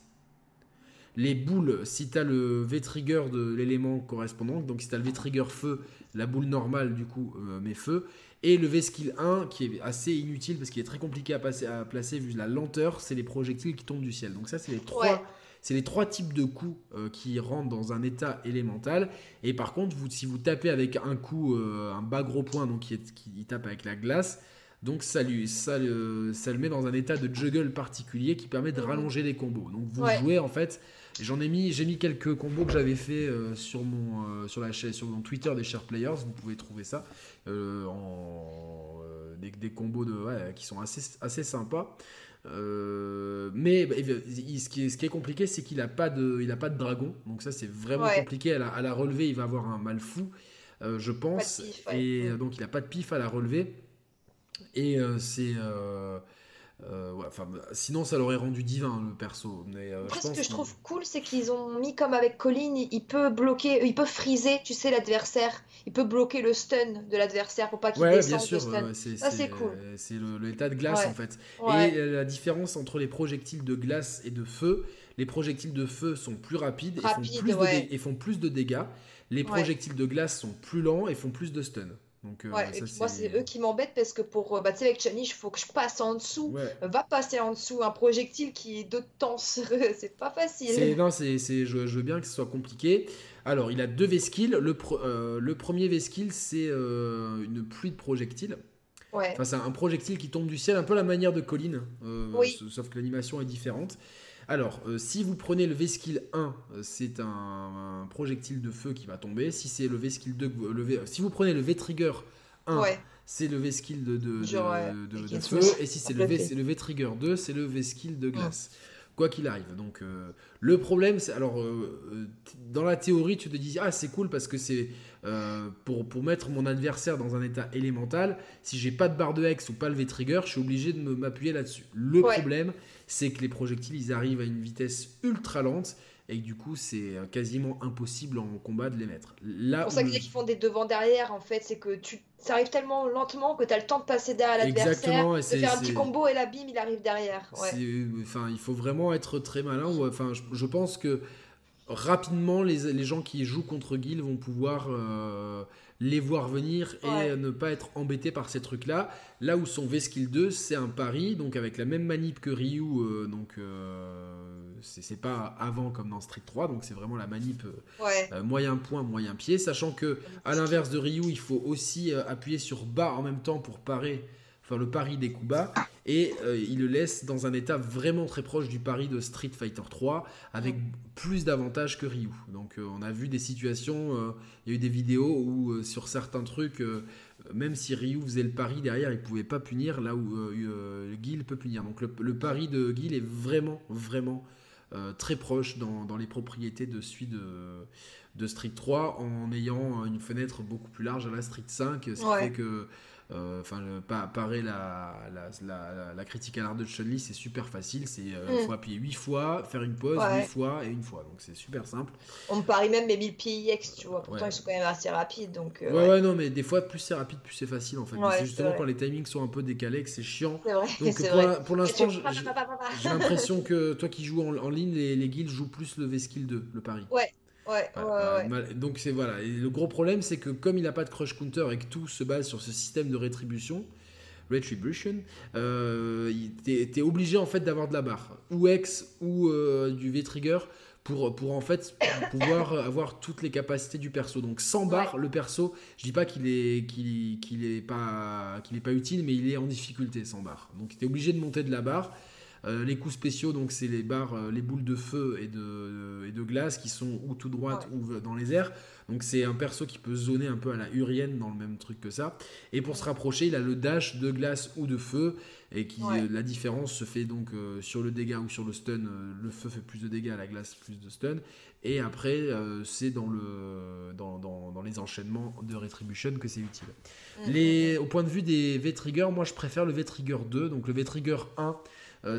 les boules, si tu as le V-trigger de l'élément correspondant, donc si tu as le V-trigger feu, la boule normale du coup euh, met feu, et le V-skill 1 qui est assez inutile parce qu'il est très compliqué à, passer, à placer vu la lenteur, c'est les projectiles qui tombent du ciel. Donc ça c'est les trois... C'est les trois types de coups euh, qui rentrent dans un état élémental. Et par contre, vous, si vous tapez avec un coup, euh, un bas gros point, donc qui, qui tape avec la glace, donc ça, lui, ça, le, ça le met dans un état de juggle particulier qui permet de rallonger les combos. Donc vous jouez en fait J'en ai mis, j'ai mis quelques combos que j'avais fait euh, sur mon euh, sur la chaîne, sur mon Twitter des Share Players. Vous pouvez trouver ça euh, en des, combos de qui sont assez assez sympas. mais bah, ce, qui est, ce qui est compliqué, c'est qu'il a pas de il a pas de dragon. Donc ça c'est vraiment compliqué à la, à la, relever. Il va avoir un mal fou, je pense. Et donc il a pas de pif à la relever. Et c'est euh, sinon, ça l'aurait rendu divin le perso. Mais, euh, ce que je trouve cool, c'est qu'ils ont mis comme avec Colin, il peut bloquer, il peut freezer, tu sais, l'adversaire. Il peut bloquer le stun de l'adversaire pour pas qu'il descende. Bien sûr, ça c'est cool. C'est l'état de glace en fait. Et la différence entre les projectiles de glace et de feu, les projectiles de feu sont plus rapides et, font plus de, et, font plus de dégâts. Les projectiles de glace sont plus lents et font plus de stun. Donc, euh, et moi, c'est eux qui m'embêtent parce que pour. Euh, bah, tu sais, avec Chani, il faut que je passe en dessous. Va passer en dessous. Un projectile qui est de temps, [LAUGHS] c'est pas facile. Non, c'est, je, je, veux bien que ce soit compliqué. Alors, il a deux V-skills. Le, euh, le premier V-skill, c'est une pluie de projectiles. Ouais. Enfin, c'est un projectile qui tombe du ciel, un peu la manière de Colline, sauf que l'animation est différente. Alors, euh, si vous prenez le V-Skill 1, euh, c'est un, projectile de feu qui va tomber. Si c'est le V-Skill 2, le si vous prenez le V-Trigger 1, c'est le V-Skill de, de, feu. Et si c'est le V-Trigger 2, c'est le V-Skill de glace. Quoi qu'il arrive. Donc, euh, le problème, c'est. Alors, dans la théorie, tu te dis, ah, c'est cool parce que c'est. Pour, pour mettre mon adversaire dans un état élémental, si j'ai pas de barre de hex ou pas le V-Trigger, je suis obligé de m'appuyer là-dessus. Le problème, c'est que les projectiles, ils arrivent à une vitesse ultra lente et du coup, c'est quasiment impossible en combat de les mettre. C'est pour ça qu'ils font des devant-derrière, en fait, c'est que tu... ça arrive tellement lentement que tu as le temps de passer derrière l'adversaire, de faire un petit combo et la bim, il arrive derrière. Enfin, il faut vraiment être très malin. Enfin, je, pense que rapidement, les, les, gens qui jouent contre Guild vont pouvoir euh, les voir venir et ne pas être embêté par ces trucs-là. Là où son V-Skill 2, c'est un pari, donc avec la même manip que Ryu, euh, donc euh, c'est pas avant comme dans Street 3, donc c'est vraiment la manip moyen point, moyen pied, sachant que à l'inverse de Ryu, il faut aussi appuyer sur bas en même temps pour parer le pari des coups bas, et euh, il le laisse dans un état vraiment très proche du pari de Street Fighter 3, avec plus d'avantages que Ryu. Donc euh, on a vu des situations, euh, il y a eu des vidéos où sur certains trucs, même si Ryu faisait le pari derrière, il pouvait pas punir, là où Gil peut punir. Donc le, pari de Gil est vraiment, vraiment très proche dans, dans, les propriétés de celui de, de Street 3 en ayant une fenêtre beaucoup plus large à la Street 5, ce qui fait que enfin, pas parer la, la, la, critique à l'art de Chun-Li, c'est super facile. C'est il euh, mm. faut appuyer 8 fois, faire une pause, 8 fois et une fois. Donc c'est super simple. On me parie même mes 1000 PIX, tu vois. Pourtant, ils sont quand même assez rapides. Donc, euh, ouais, ouais, non, mais des fois, plus c'est rapide, plus c'est facile en fait. c'est justement quand les timings sont un peu décalés que c'est chiant. Vrai, donc [LAUGHS] pour, pour l'instant, j'ai l'impression que toi qui joues en, ligne, les, les guilds jouent plus le V-Skill 2, le pari. Ouais, Ouais, ouais, Donc c'est voilà. Et le gros problème, c'est que comme il n'a pas de crush counter et que tout se base sur ce système de rétribution, retribution, euh, t'es obligé en fait d'avoir de la barre, ou X ou euh, du V-trigger pour, pour en fait [COUGHS] pouvoir avoir toutes les capacités du perso. Donc sans barre, le perso, je dis pas qu'il est qu'il est pas qu'il est pas utile, mais il est en difficulté sans barre. Donc tu es obligé de monter de la barre. Euh, les coups spéciaux, donc c'est les barres, euh, les boules de feu et de, et de glace qui sont ou tout droite ou dans les airs. Donc c'est un perso qui peut zoner un peu à la Urienne dans le même truc que ça. Et pour se rapprocher, il a le dash de glace ou de feu. Et qui, euh, la différence se fait donc sur le dégât ou sur le stun. le feu fait plus de dégâts, la glace plus de stun. Et après, c'est dans, le, dans, dans, dans, les enchaînements de Retribution que c'est utile. Mm, les. Au point de vue des V-Trigger, moi je préfère le V-Trigger 2. Donc le V-Trigger 1 euh,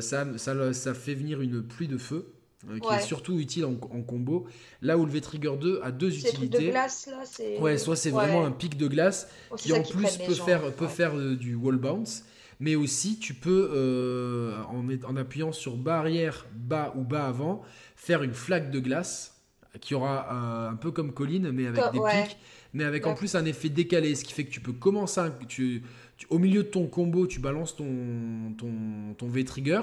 ça, ça, ça, fait venir une pluie de feu. Euh, qui est surtout utile en, combo. Là où le V-Trigger 2 a deux utilités. De glace, là, ouais, soit c'est vraiment un pic de glace oh, qui en plus peut faire, peut faire euh, du wall bounce, mais aussi tu peux, en, en, appuyant sur barrière bas ou bas avant, faire une flaque de glace qui aura un peu comme colline, mais avec des pics, mais avec en plus un effet décalé, ce qui fait que tu peux commencer, tu, au milieu de ton combo, tu balances ton, ton, ton V-trigger.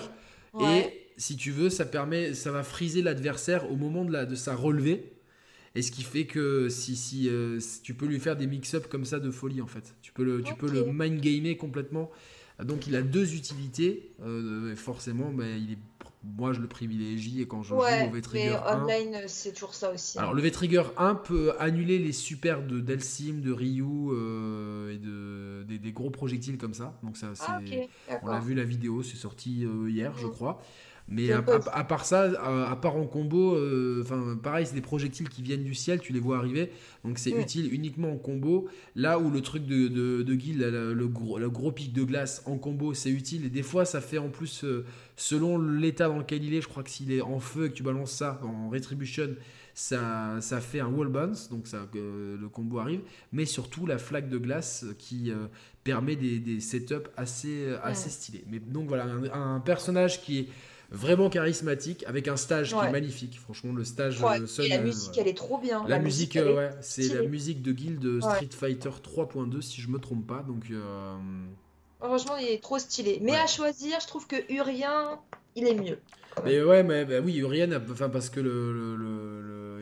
Et si tu veux, ça permet, ça va friser l'adversaire au moment de, la, de sa relevée. Et ce qui fait que si, si, euh, tu peux lui faire des mix-up comme ça de folie en fait. Tu peux le, tu peux le mind gamer complètement. Donc il a deux utilités. Euh, forcément, mais il est moi je le privilégie et quand je joue au V-Trigger 1. online, c'est toujours ça aussi. Hein. Alors le V-Trigger 1 peut annuler les super de Delsim, de Ryu euh, et de, des, gros projectiles comme ça. Donc ça, ah, on a vu la vidéo, c'est sorti euh, hier, je mm. crois. Mais à, part ça, à, part en combo, euh, enfin pareil, c'est des projectiles qui viennent du ciel, tu les vois arriver, donc c'est utile uniquement en combo. Là où le truc de, de, de Guild, le, gros, le gros pic de glace en combo, c'est utile. Et des fois, ça fait en plus, euh, selon l'état dans lequel il est, je crois que s'il est en feu et que tu balances ça en retribution, ça, ça fait un wall bounce, donc ça, euh, le combo arrive. Mais surtout la flaque de glace qui permet des, des setups assez, assez stylés. Mais donc voilà, un personnage qui est vraiment charismatique, avec un stage qui est magnifique. Franchement, le stage. Ouais, euh, et la musique, elle est trop bien. La, musique, euh, ouais, c'est la musique de Guild Street Fighter 3.2, si je me trompe pas. Donc. Euh, Franchement, il est trop stylé. Mais à choisir, je trouve que Urien, il est mieux. Mais ouais, mais bah oui, Urien, enfin parce que le, le,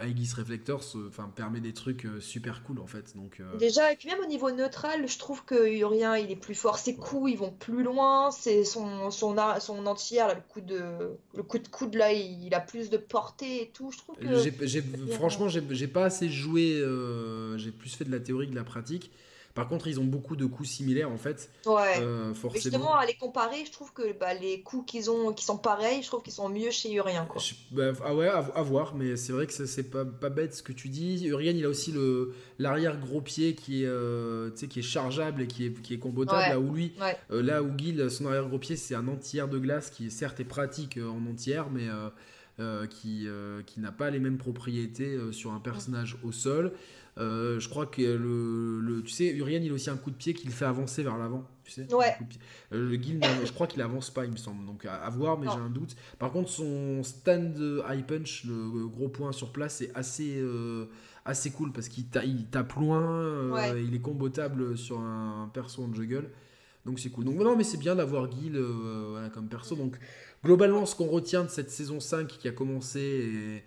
Aegis Reflector enfin, permet des trucs euh, super cool en fait. Donc, euh, Déjà, et puis même au niveau neutral, je trouve que Urien il est plus fort. Ses coups ils vont plus loin. C'est son, son, son entière, le, coup de, le coup de coude là, il, a plus de portée et tout. Je trouve que. franchement, j'ai pas assez joué. Euh, j'ai plus fait de la théorie que de la pratique. Par contre, ils ont beaucoup de coups similaires en fait. Ouais. Euh, forcément. justement, à les comparer, je trouve que bah, les coups qu'ils ont, qui sont pareils, je trouve qu'ils sont mieux chez Urien. Quoi. Bah, ah ouais, à, voir, mais c'est vrai que c'est pas, pas bête ce que tu dis. Urien, il a aussi le l'arrière gros pied qui est, euh, qui est chargeable et qui est, qui est combotable. Là où lui, euh, là où Gil, son arrière gros pied, c'est un entière de glace qui certes est pratique en entière, mais qui, qui n'a pas les mêmes propriétés sur un personnage au sol. Euh, je crois que le, tu sais, Urian, il a aussi un coup de pied qui le fait avancer vers l'avant. Tu sais, ouais. Euh, le Guild, je crois qu'il avance pas, il me semble. Donc à, voir, mais j'ai un doute. Par contre, son stand high punch, le gros point sur place, est assez, euh, assez cool parce qu'il tape loin, il est combotable sur un perso en juggle. Donc c'est cool. Donc non, mais c'est bien d'avoir Guild comme perso. Donc globalement, ce qu'on retient de cette saison 5 qui a commencé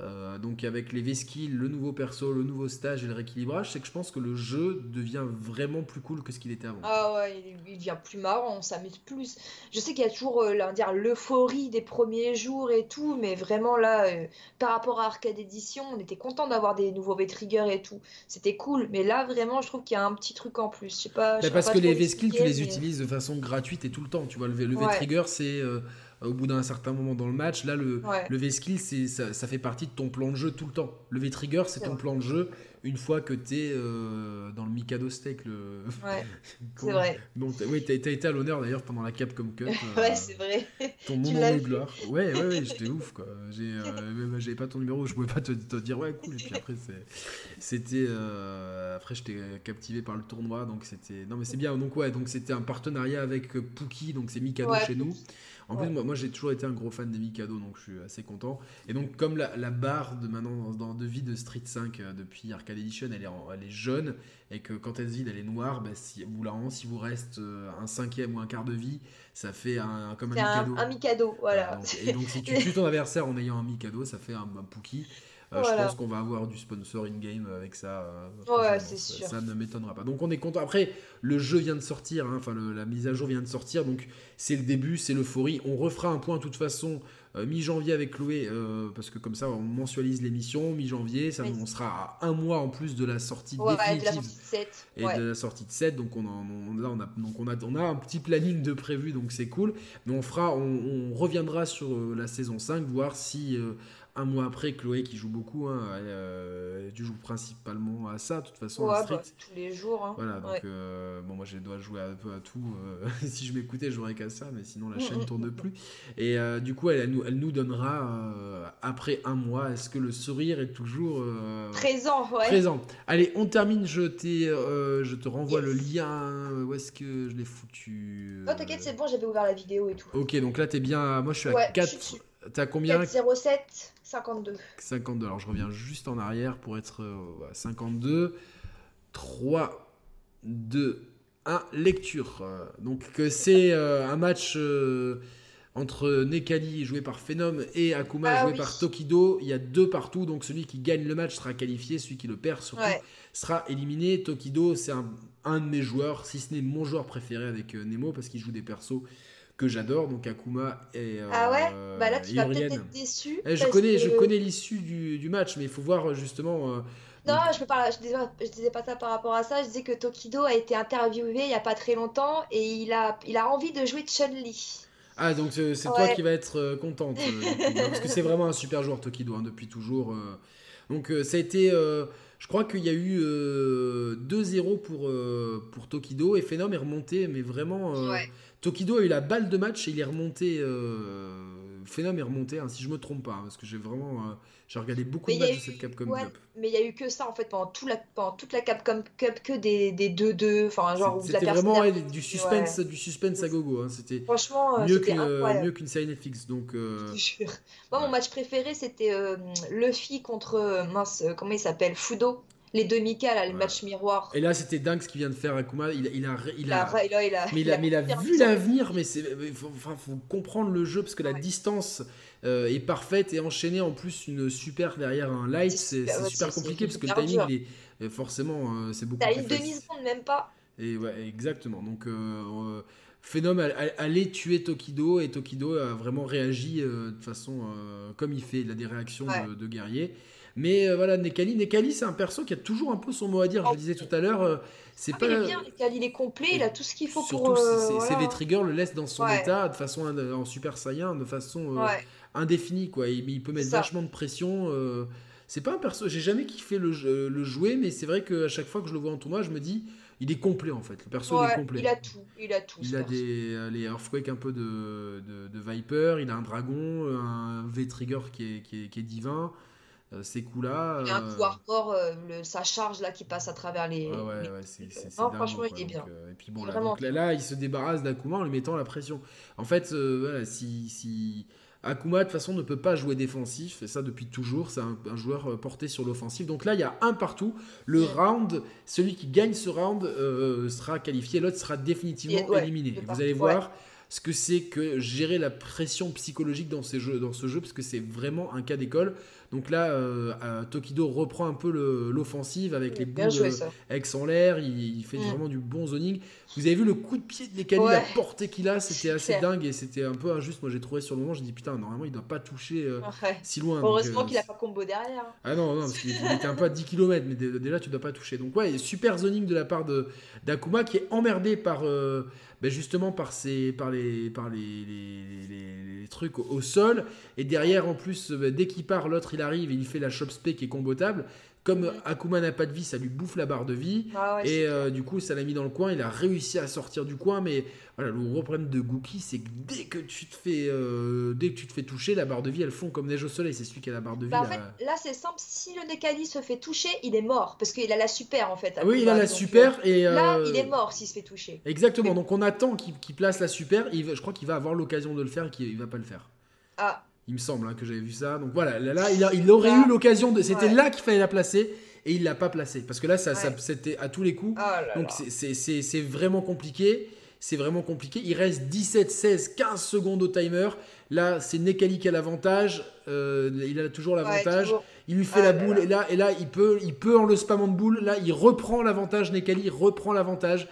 euh, donc avec les V-skills, le nouveau perso, le nouveau stage et le rééquilibrage, c'est que je pense que le jeu devient vraiment plus cool que ce qu'il était avant. Ah ouais, il, devient plus marrant, on s'amuse plus. Je sais qu'il y a toujours euh, dire l'euphorie des premiers jours et tout, mais vraiment là, euh, par rapport à Arcade Edition, on était content d'avoir des nouveaux V-Trigger et tout. C'était cool, mais là vraiment, je trouve qu'il y a un petit truc en plus. Je sais pas. parce que les V-skills, tu les utilises de façon gratuite et tout le temps. Tu vois, le, V-Trigger, c'est au bout d'un certain moment dans le match. Là, le, le V-skill, ça, ça fait partie de ton plan de jeu tout le temps. Le V-trigger, c'est ton plan de jeu une fois que tu es euh, dans le Mikado Steak. Le... Ouais, c'est [LAUGHS] vrai. Donc, oui, tu as, été à l'honneur d'ailleurs pendant la Capcom Cup. [LAUGHS] ouais, c'est vrai. Ton moment de gloire. Ouais, ouais, ouais [LAUGHS] j'étais ouf quoi. Euh, j'avais pas ton numéro, je pouvais pas te, te, dire ouais, cool. Et puis après, c'était. Euh, après, j'étais captivé par le tournoi, donc c'était. Non, mais c'est bien. Donc, ouais, donc c'était un partenariat avec Pookie, donc c'est Mikado chez nous. En plus, moi, moi j'ai toujours été un gros fan des Mikado, donc je suis assez content. Et donc, comme la, barre de maintenant dans, de vie de Street 5 euh, depuis Arcade Edition, elle est, elle est jaune, et que quand elle se vide, elle est noire, bah, si, vous si vous reste euh, un cinquième ou un quart de vie, ça fait un, comme un Mikado. Un, Mikado, voilà. et donc, si tu [LAUGHS] tues ton adversaire en ayant un Mikado, ça fait un, un Pookie. Euh, je pense qu'on va avoir du sponsor in-game avec ça. Euh, ouais, c'est sûr. Ça ne m'étonnera pas. Donc on est content. Après, le jeu vient de sortir, hein, enfin la mise à jour vient de sortir, donc c'est le début, c'est l'euphorie. On refera un point de toute façon euh, mi-janvier avec Chloé, parce que comme ça on mensualise l'émission. Mi-janvier, ça on sera à un mois en plus de la sortie définitive de la sortie de 7. et de la sortie de 7. Donc on, là on a donc on a on a un petit planning de prévu, donc c'est cool. Mais on fera, on, reviendra sur la saison 5, voir si un mois après, Chloé qui joue beaucoup, hein, euh, tu joues principalement à ça, de toute façon, à Street. Bah, tous les jours. Hein. Voilà, donc euh, bon, moi je dois jouer un peu à tout. Euh, [LAUGHS] si je m'écoutais, j'aurais qu'à ça, mais sinon la mm, chaîne mm, tourne plus. Et du coup, elle, nous, elle nous donnera après un mois. Est-ce que le sourire est toujours présent ouais. Présent? Allez, on termine. Je, je te renvoie le lien. Où est-ce que je l'ai foutu Non, t'inquiète, c'est bon, j'avais ouvert la vidéo et tout. Ok, donc là, t'es bien. Moi, je suis à 4. T'as combien 07 52. 52. Alors je reviens juste en arrière pour être 52. 3, 2, 1. Lecture. Donc c'est euh, un match euh, entre Nekali joué par Phenom et Akuma ah joué par Tokido. Il y a deux partout. Donc celui qui gagne le match sera qualifié. Celui qui le perd surtout sera éliminé. Tokido c'est un, un, de mes joueurs, si ce n'est mon joueur préféré avec euh, Nemo parce qu'il joue des persos que j'adore, donc Akuma et euh, Ah ouais? Bah là, tu vas peut-être être déçu. Eh, je, connais, je connais l'issue du, du, match, mais il faut voir justement. Euh, non, je, pas, je, disais, je disais pas ça par rapport à ça. Je disais que Tokido a été interviewé il y a pas très longtemps et il a, il a envie de jouer Chun-Li. Ah, donc c'est toi qui vas être euh, contente. [LAUGHS] parce que c'est vraiment un super joueur, Tokido, hein, depuis toujours. Donc ça a été. je crois qu'il y a eu 2-0 pour, pour Tokido et Phenom est remonté, mais vraiment. Ouais Tokido a eu la balle de match et il est remonté. Euh, Phenom est remonté, hein, si je me trompe pas, hein, parce que j'ai vraiment. Euh, j'ai regardé beaucoup de matchs de cette Capcom Cup. Mais il y a eu que ça en fait pendant, tout la, pendant toute la Capcom Cup, que des 2-2. Enfin, genre C'était vraiment du suspense, du suspense à gogo. Hein, c'était Franchement, euh, mieux qu'une série Netflix. Donc, euh, Moi, mon match préféré, c'était Luffy contre. mince, comment il s'appelle Fudo les demi-cas, là, le match miroir. Et là, c'était dingue ce qu'il vient de faire Akuma. Il, il, a, il, a, il, a, il a, mais il a, mais il a vu l'avenir. Mais c'est, faut, faut comprendre le jeu parce que la distance euh, est parfaite et enchaîner en plus une super derrière un light, c'est, super compliqué parce que le timing, il est, euh, forcément, euh, c'est beaucoup. T'as une demi-seconde, même pas. Et ouais, exactement. Donc. Euh, Phenom allait tuer Tokido et Tokido a vraiment réagi de façon comme il fait. Il a des réactions de, de guerrier. Mais euh, voilà, Nekali, Nekali c'est un perso qui a toujours un peu son mot à dire. Je le disais tout à l'heure. Euh, c'est ah, pas. Il est bien, Nekali, il est complet, il a tout ce qu'il faut pour. Surtout euh, si ses trigger le laisse dans son état, de façon en Super Saiyan, de façon indéfinie, quoi. Il, il peut mettre vachement de pression. c'est pas un perso. J'ai jamais kiffé le, le jouer, mais c'est vrai qu'à chaque fois que je le vois en tournoi, je me dis. Il est complet en fait, le perso est complet. Il a tout, il a tout. Il a des, les Earthquake un peu de, de, Viper, il a un dragon, un V-Trigger qui est, qui, est, qui est divin, ces coups-là. Il y a un euh, pouvoir fort, euh, sa charge là qui passe à travers les. ouais, ouais, c'est, franchement, il est bien. et puis bon, là, il se débarrasse d'Akuma en lui mettant la pression. En fait, voilà, si, si. Akuma, de toute façon, ne peut pas jouer défensif, et ça depuis toujours, c'est un, joueur porté sur l'offensif. Donc là, il y a un partout. Le round, celui qui gagne ce round sera qualifié, l'autre sera définitivement éliminé. vous allez voir ce que c'est que gérer la pression psychologique dans, ces jeux, dans ce jeu, parce que c'est vraiment un cas d'école. Donc là, euh, euh, Tokido reprend un peu l'offensive avec les boules ex en l'air. Il, fait mm. vraiment du bon zoning. Vous avez vu le coup de pied de Nekali, la portée qu'il a, c'était assez dingue et c'était un peu injuste. Moi, j'ai trouvé sur le moment, j'ai dit putain, normalement, il doit pas toucher euh, si loin. Heureusement qu'il a pas combo derrière. Ah non, non, parce qu'il était un peu à 10 km, mais déjà, tu dois pas toucher. Donc, ouais, super zoning de la part d'Akuma qui est emmerdé par, ben justement par, ces, par, les, par les, les, les, trucs au, sol. Et derrière, en plus, ben, dès qu'il part, l'autre il arrive et il fait la chop qui est combotable. Comme Akuma n'a pas de vie, ça lui bouffe la barre de vie. Ah et euh, du coup, ça l'a mis dans le coin. Il a réussi à sortir du coin. Mais voilà, le gros problème de Gookie, c'est que dès que tu te fais, euh, dès que tu te fais toucher, la barre de vie, elle fond comme neige au soleil. C'est celui qui a la barre de vie. Bah, en fait, là, c'est simple. Si le Nekali se fait toucher, il est mort. Parce qu'il a la super, en fait. oui, il a la super. Euh, et Là, il est mort s'il se fait toucher. Exactement. Donc, on attend qu'il place la super. je crois qu'il va avoir l'occasion de le faire et qu'il va pas le faire. Ah. Il me semble hein, que j'avais vu ça. Donc voilà, là, il, il aurait eu l'occasion de. C'était là qu'il fallait la placer et il l'a pas placé parce que là ça, c'était à tous les coups. Oh donc c'est vraiment compliqué. C'est vraiment compliqué. Il reste 17 16 15 secondes au timer. Là c'est Nekali qui a l'avantage. Euh, il a toujours l'avantage. il lui fait ah la boule et là et là il peut il peut en le spammant de boule. Là il reprend l'avantage. Nekali reprend l'avantage.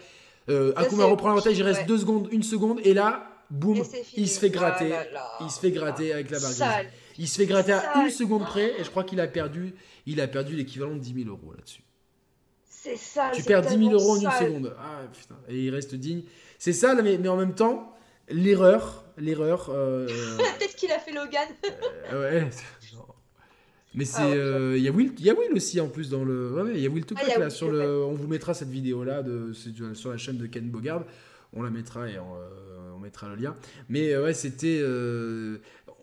Euh, Akuma reprend l'avantage. Il reste 2 secondes 1 seconde. Et là boum il se fait gratter oh il se fait gratter avec la bague il se fait gratter à une seconde près et je crois qu'il a perdu il a perdu l'équivalent de 10 000 euros là-dessus. C'est ça. Tu perds 10 000 euros en une seconde. Ah putain. Et il reste digne. C'est ça, mais, mais en même temps, l'erreur, l'erreur. Euh, [LAUGHS] Peut-être qu'il a fait Logan. Euh, ouais. [LAUGHS] Mais c'est, ah, euh, il y a Will, il y a Will aussi en plus dans le, ouais, il y a Will Tupac ah, là sur le, on vous mettra cette vidéo là de, sur la chaîne de Ken Bogard, on la mettra et on, mettra le lien. Mais ouais, c'était,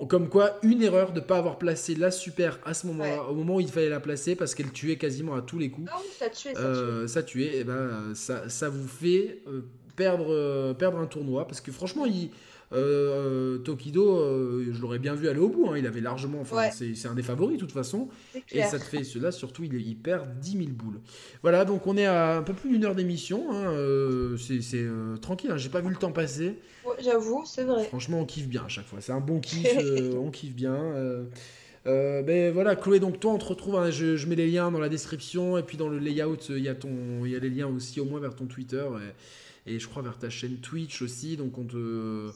comme quoi, une erreur de ne pas avoir placé la super à ce moment-là, au moment où il fallait la placer, parce qu'elle tuait quasiment à tous les coups. Ah ça tuait, ça euh, Ça tuait, et ben, ça, ça vous fait euh, perdre, euh, perdre un tournoi, parce que franchement, il, euh, Tokido, euh, je l'aurais bien vu aller au bout. Hein. il avait largement. Enfin, c'est un des favoris de toute façon. Et ça te fait cela, surtout, il, il, perd 10 000 boules. Voilà, donc on est à un peu plus d'une heure d'émission. Hein. Euh, c'est tranquille, hein. j'ai pas vu le temps passer. J'avoue, c'est vrai. Franchement, on kiffe bien à chaque fois. C'est un bon kiff, [LAUGHS] on kiffe bien. ben voilà, Chloé, donc toi, on te retrouve. Je, je, mets les liens dans la description et puis dans le layout, il y, a ton, il y a les liens aussi, au moins vers ton Twitter et, et je crois vers ta chaîne Twitch aussi. Donc on te.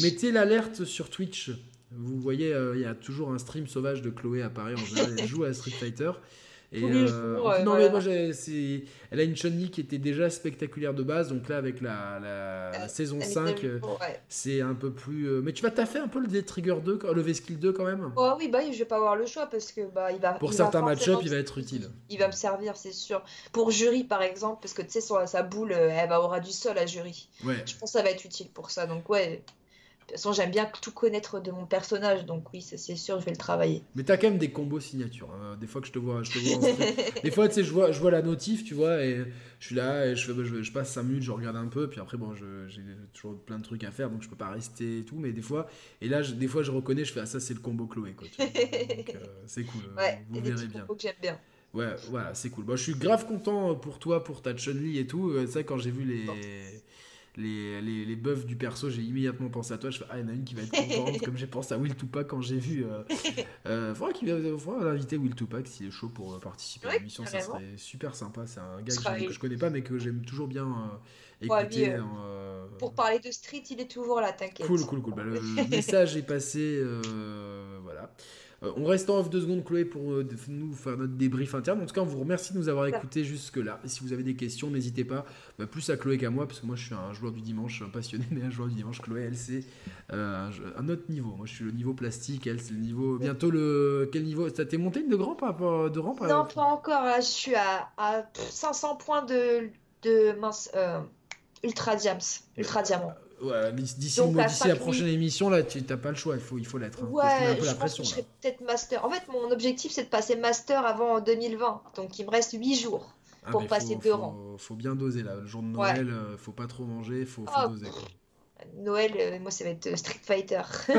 Mettez l'alerte sur Twitch. Vous voyez, euh, il y a toujours un stream sauvage de Chloé apparaît en général. Elle joue à Street Fighter. Et euh, non, mais moi, c'est, elle a une chun qui était déjà spectaculaire de base. Donc là, avec la, la, saison 5, euh, c'est un peu plus. Mais tu vas taffer un peu le V-Trigger 2, le V-Skill 2 quand même? Oh, Oui, bah, je vais pas avoir le choix parce que bah, il va. Pour certains match-up, il va être utile. Il va me servir, c'est sûr. Pour jury, par exemple, parce que tu sais, sa boule, elle va aura du sol à jury. Ouais. Je pense que ça va être utile pour ça. Donc, ouais, toute façon, j'aime bien tout connaître de mon personnage, donc oui, c'est sûr, je vais le travailler. Mais t'as quand même des combos signatures. Hein. Des fois que je te vois, je te vois des fois, tu sais, je vois, je vois la notif, tu vois, et je suis là, et je, je, je passe 5 minutes, je regarde un peu, puis après, bon, j'ai toujours plein de trucs à faire, donc je peux pas rester et tout, mais des fois, et là, des fois, je reconnais, je fais, ah, ça, c'est le combo Chloé, quoi. euh, [LAUGHS] c'est cool. Ouais, vous verrez bien. que j'aime bien. Ouais, voilà, c'est cool. Bon, je suis grave content pour toi, pour ta Chun-Li et tout. Tu sais, quand j'ai vu les les, les, les buffs du perso, j'ai immédiatement pensé à toi. Je fais, ah, il y en a une qui va être contente, [LAUGHS] comme j'ai pensé à Will Tupac quand j'ai vu. Euh, [LAUGHS] euh, faudra qu'il faudra inviter Will Tupac s'il est chaud pour euh, participer à l'émission. Ça serait super sympa. C'est un gars que, je connais pas, mais que j'aime toujours bien euh, écouter. pour parler de street, il est toujours là, t'inquiète. Cool, cool, cool. Bah, le [LAUGHS] message est passé. voilà. Euh, on reste en off deux secondes, Chloé, pour euh, nous faire notre débrief interne. En tout cas, on vous remercie de nous avoir écoutés jusque-là. Et si vous avez des questions, n'hésitez pas, bah, plus à Chloé qu'à moi, parce que moi, je suis un joueur du dimanche, passionné, mais un joueur du dimanche. Chloé, elle, c'est euh, un autre niveau. Moi, je suis le niveau plastique, elle, c'est le niveau. Bientôt le. Quel niveau? T'es monté de grand pas de rang Non, pas encore. je suis à, 500 points de, de mince. Ultra Diams. Ultra Diamant d'ici la prochaine émission, là, tu n'as pas le choix, il faut, il faut l'être. Hein. Ouais, je pense que je serai peut-être master. En fait, mon objectif, c'est de passer master avant 2020. Donc, il me reste 8 jours ah, pour passer deux rangs. Il faut bien doser, là. Le jour de Noël, il euh, faut pas trop manger, il faut, faut oh, doser. Noël, euh, moi, ça va être euh, Street Fighter. [LAUGHS]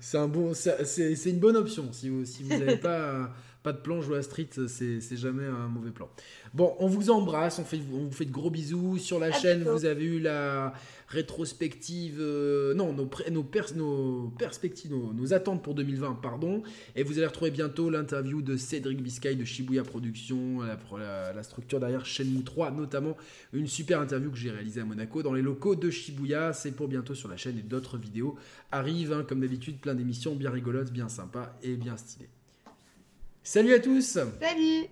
c'est un bon, c'est une bonne option. Si vous si vous n'avez pas, pas de plan, jouer à Street, c'est jamais un mauvais plan. Bon, on vous embrasse, on, fait, on vous fait de gros bisous. Sur la chaîne, vous avez eu la rétrospective, euh, non, nos, nos, nos perspectives, nos, attentes pour 2020, pardon. Et vous allez retrouver bientôt l'interview de Cédric Biscay de Shibuya Productions, la, la, structure derrière Shenmue 3, notamment une super interview que j'ai réalisée à Monaco dans les locaux de Shibuya. C'est pour bientôt sur la chaîne et d'autres vidéos arrivent, hein, comme d'habitude, plein d'émissions bien rigolotes, bien sympas et bien stylées. Salut à tous Salut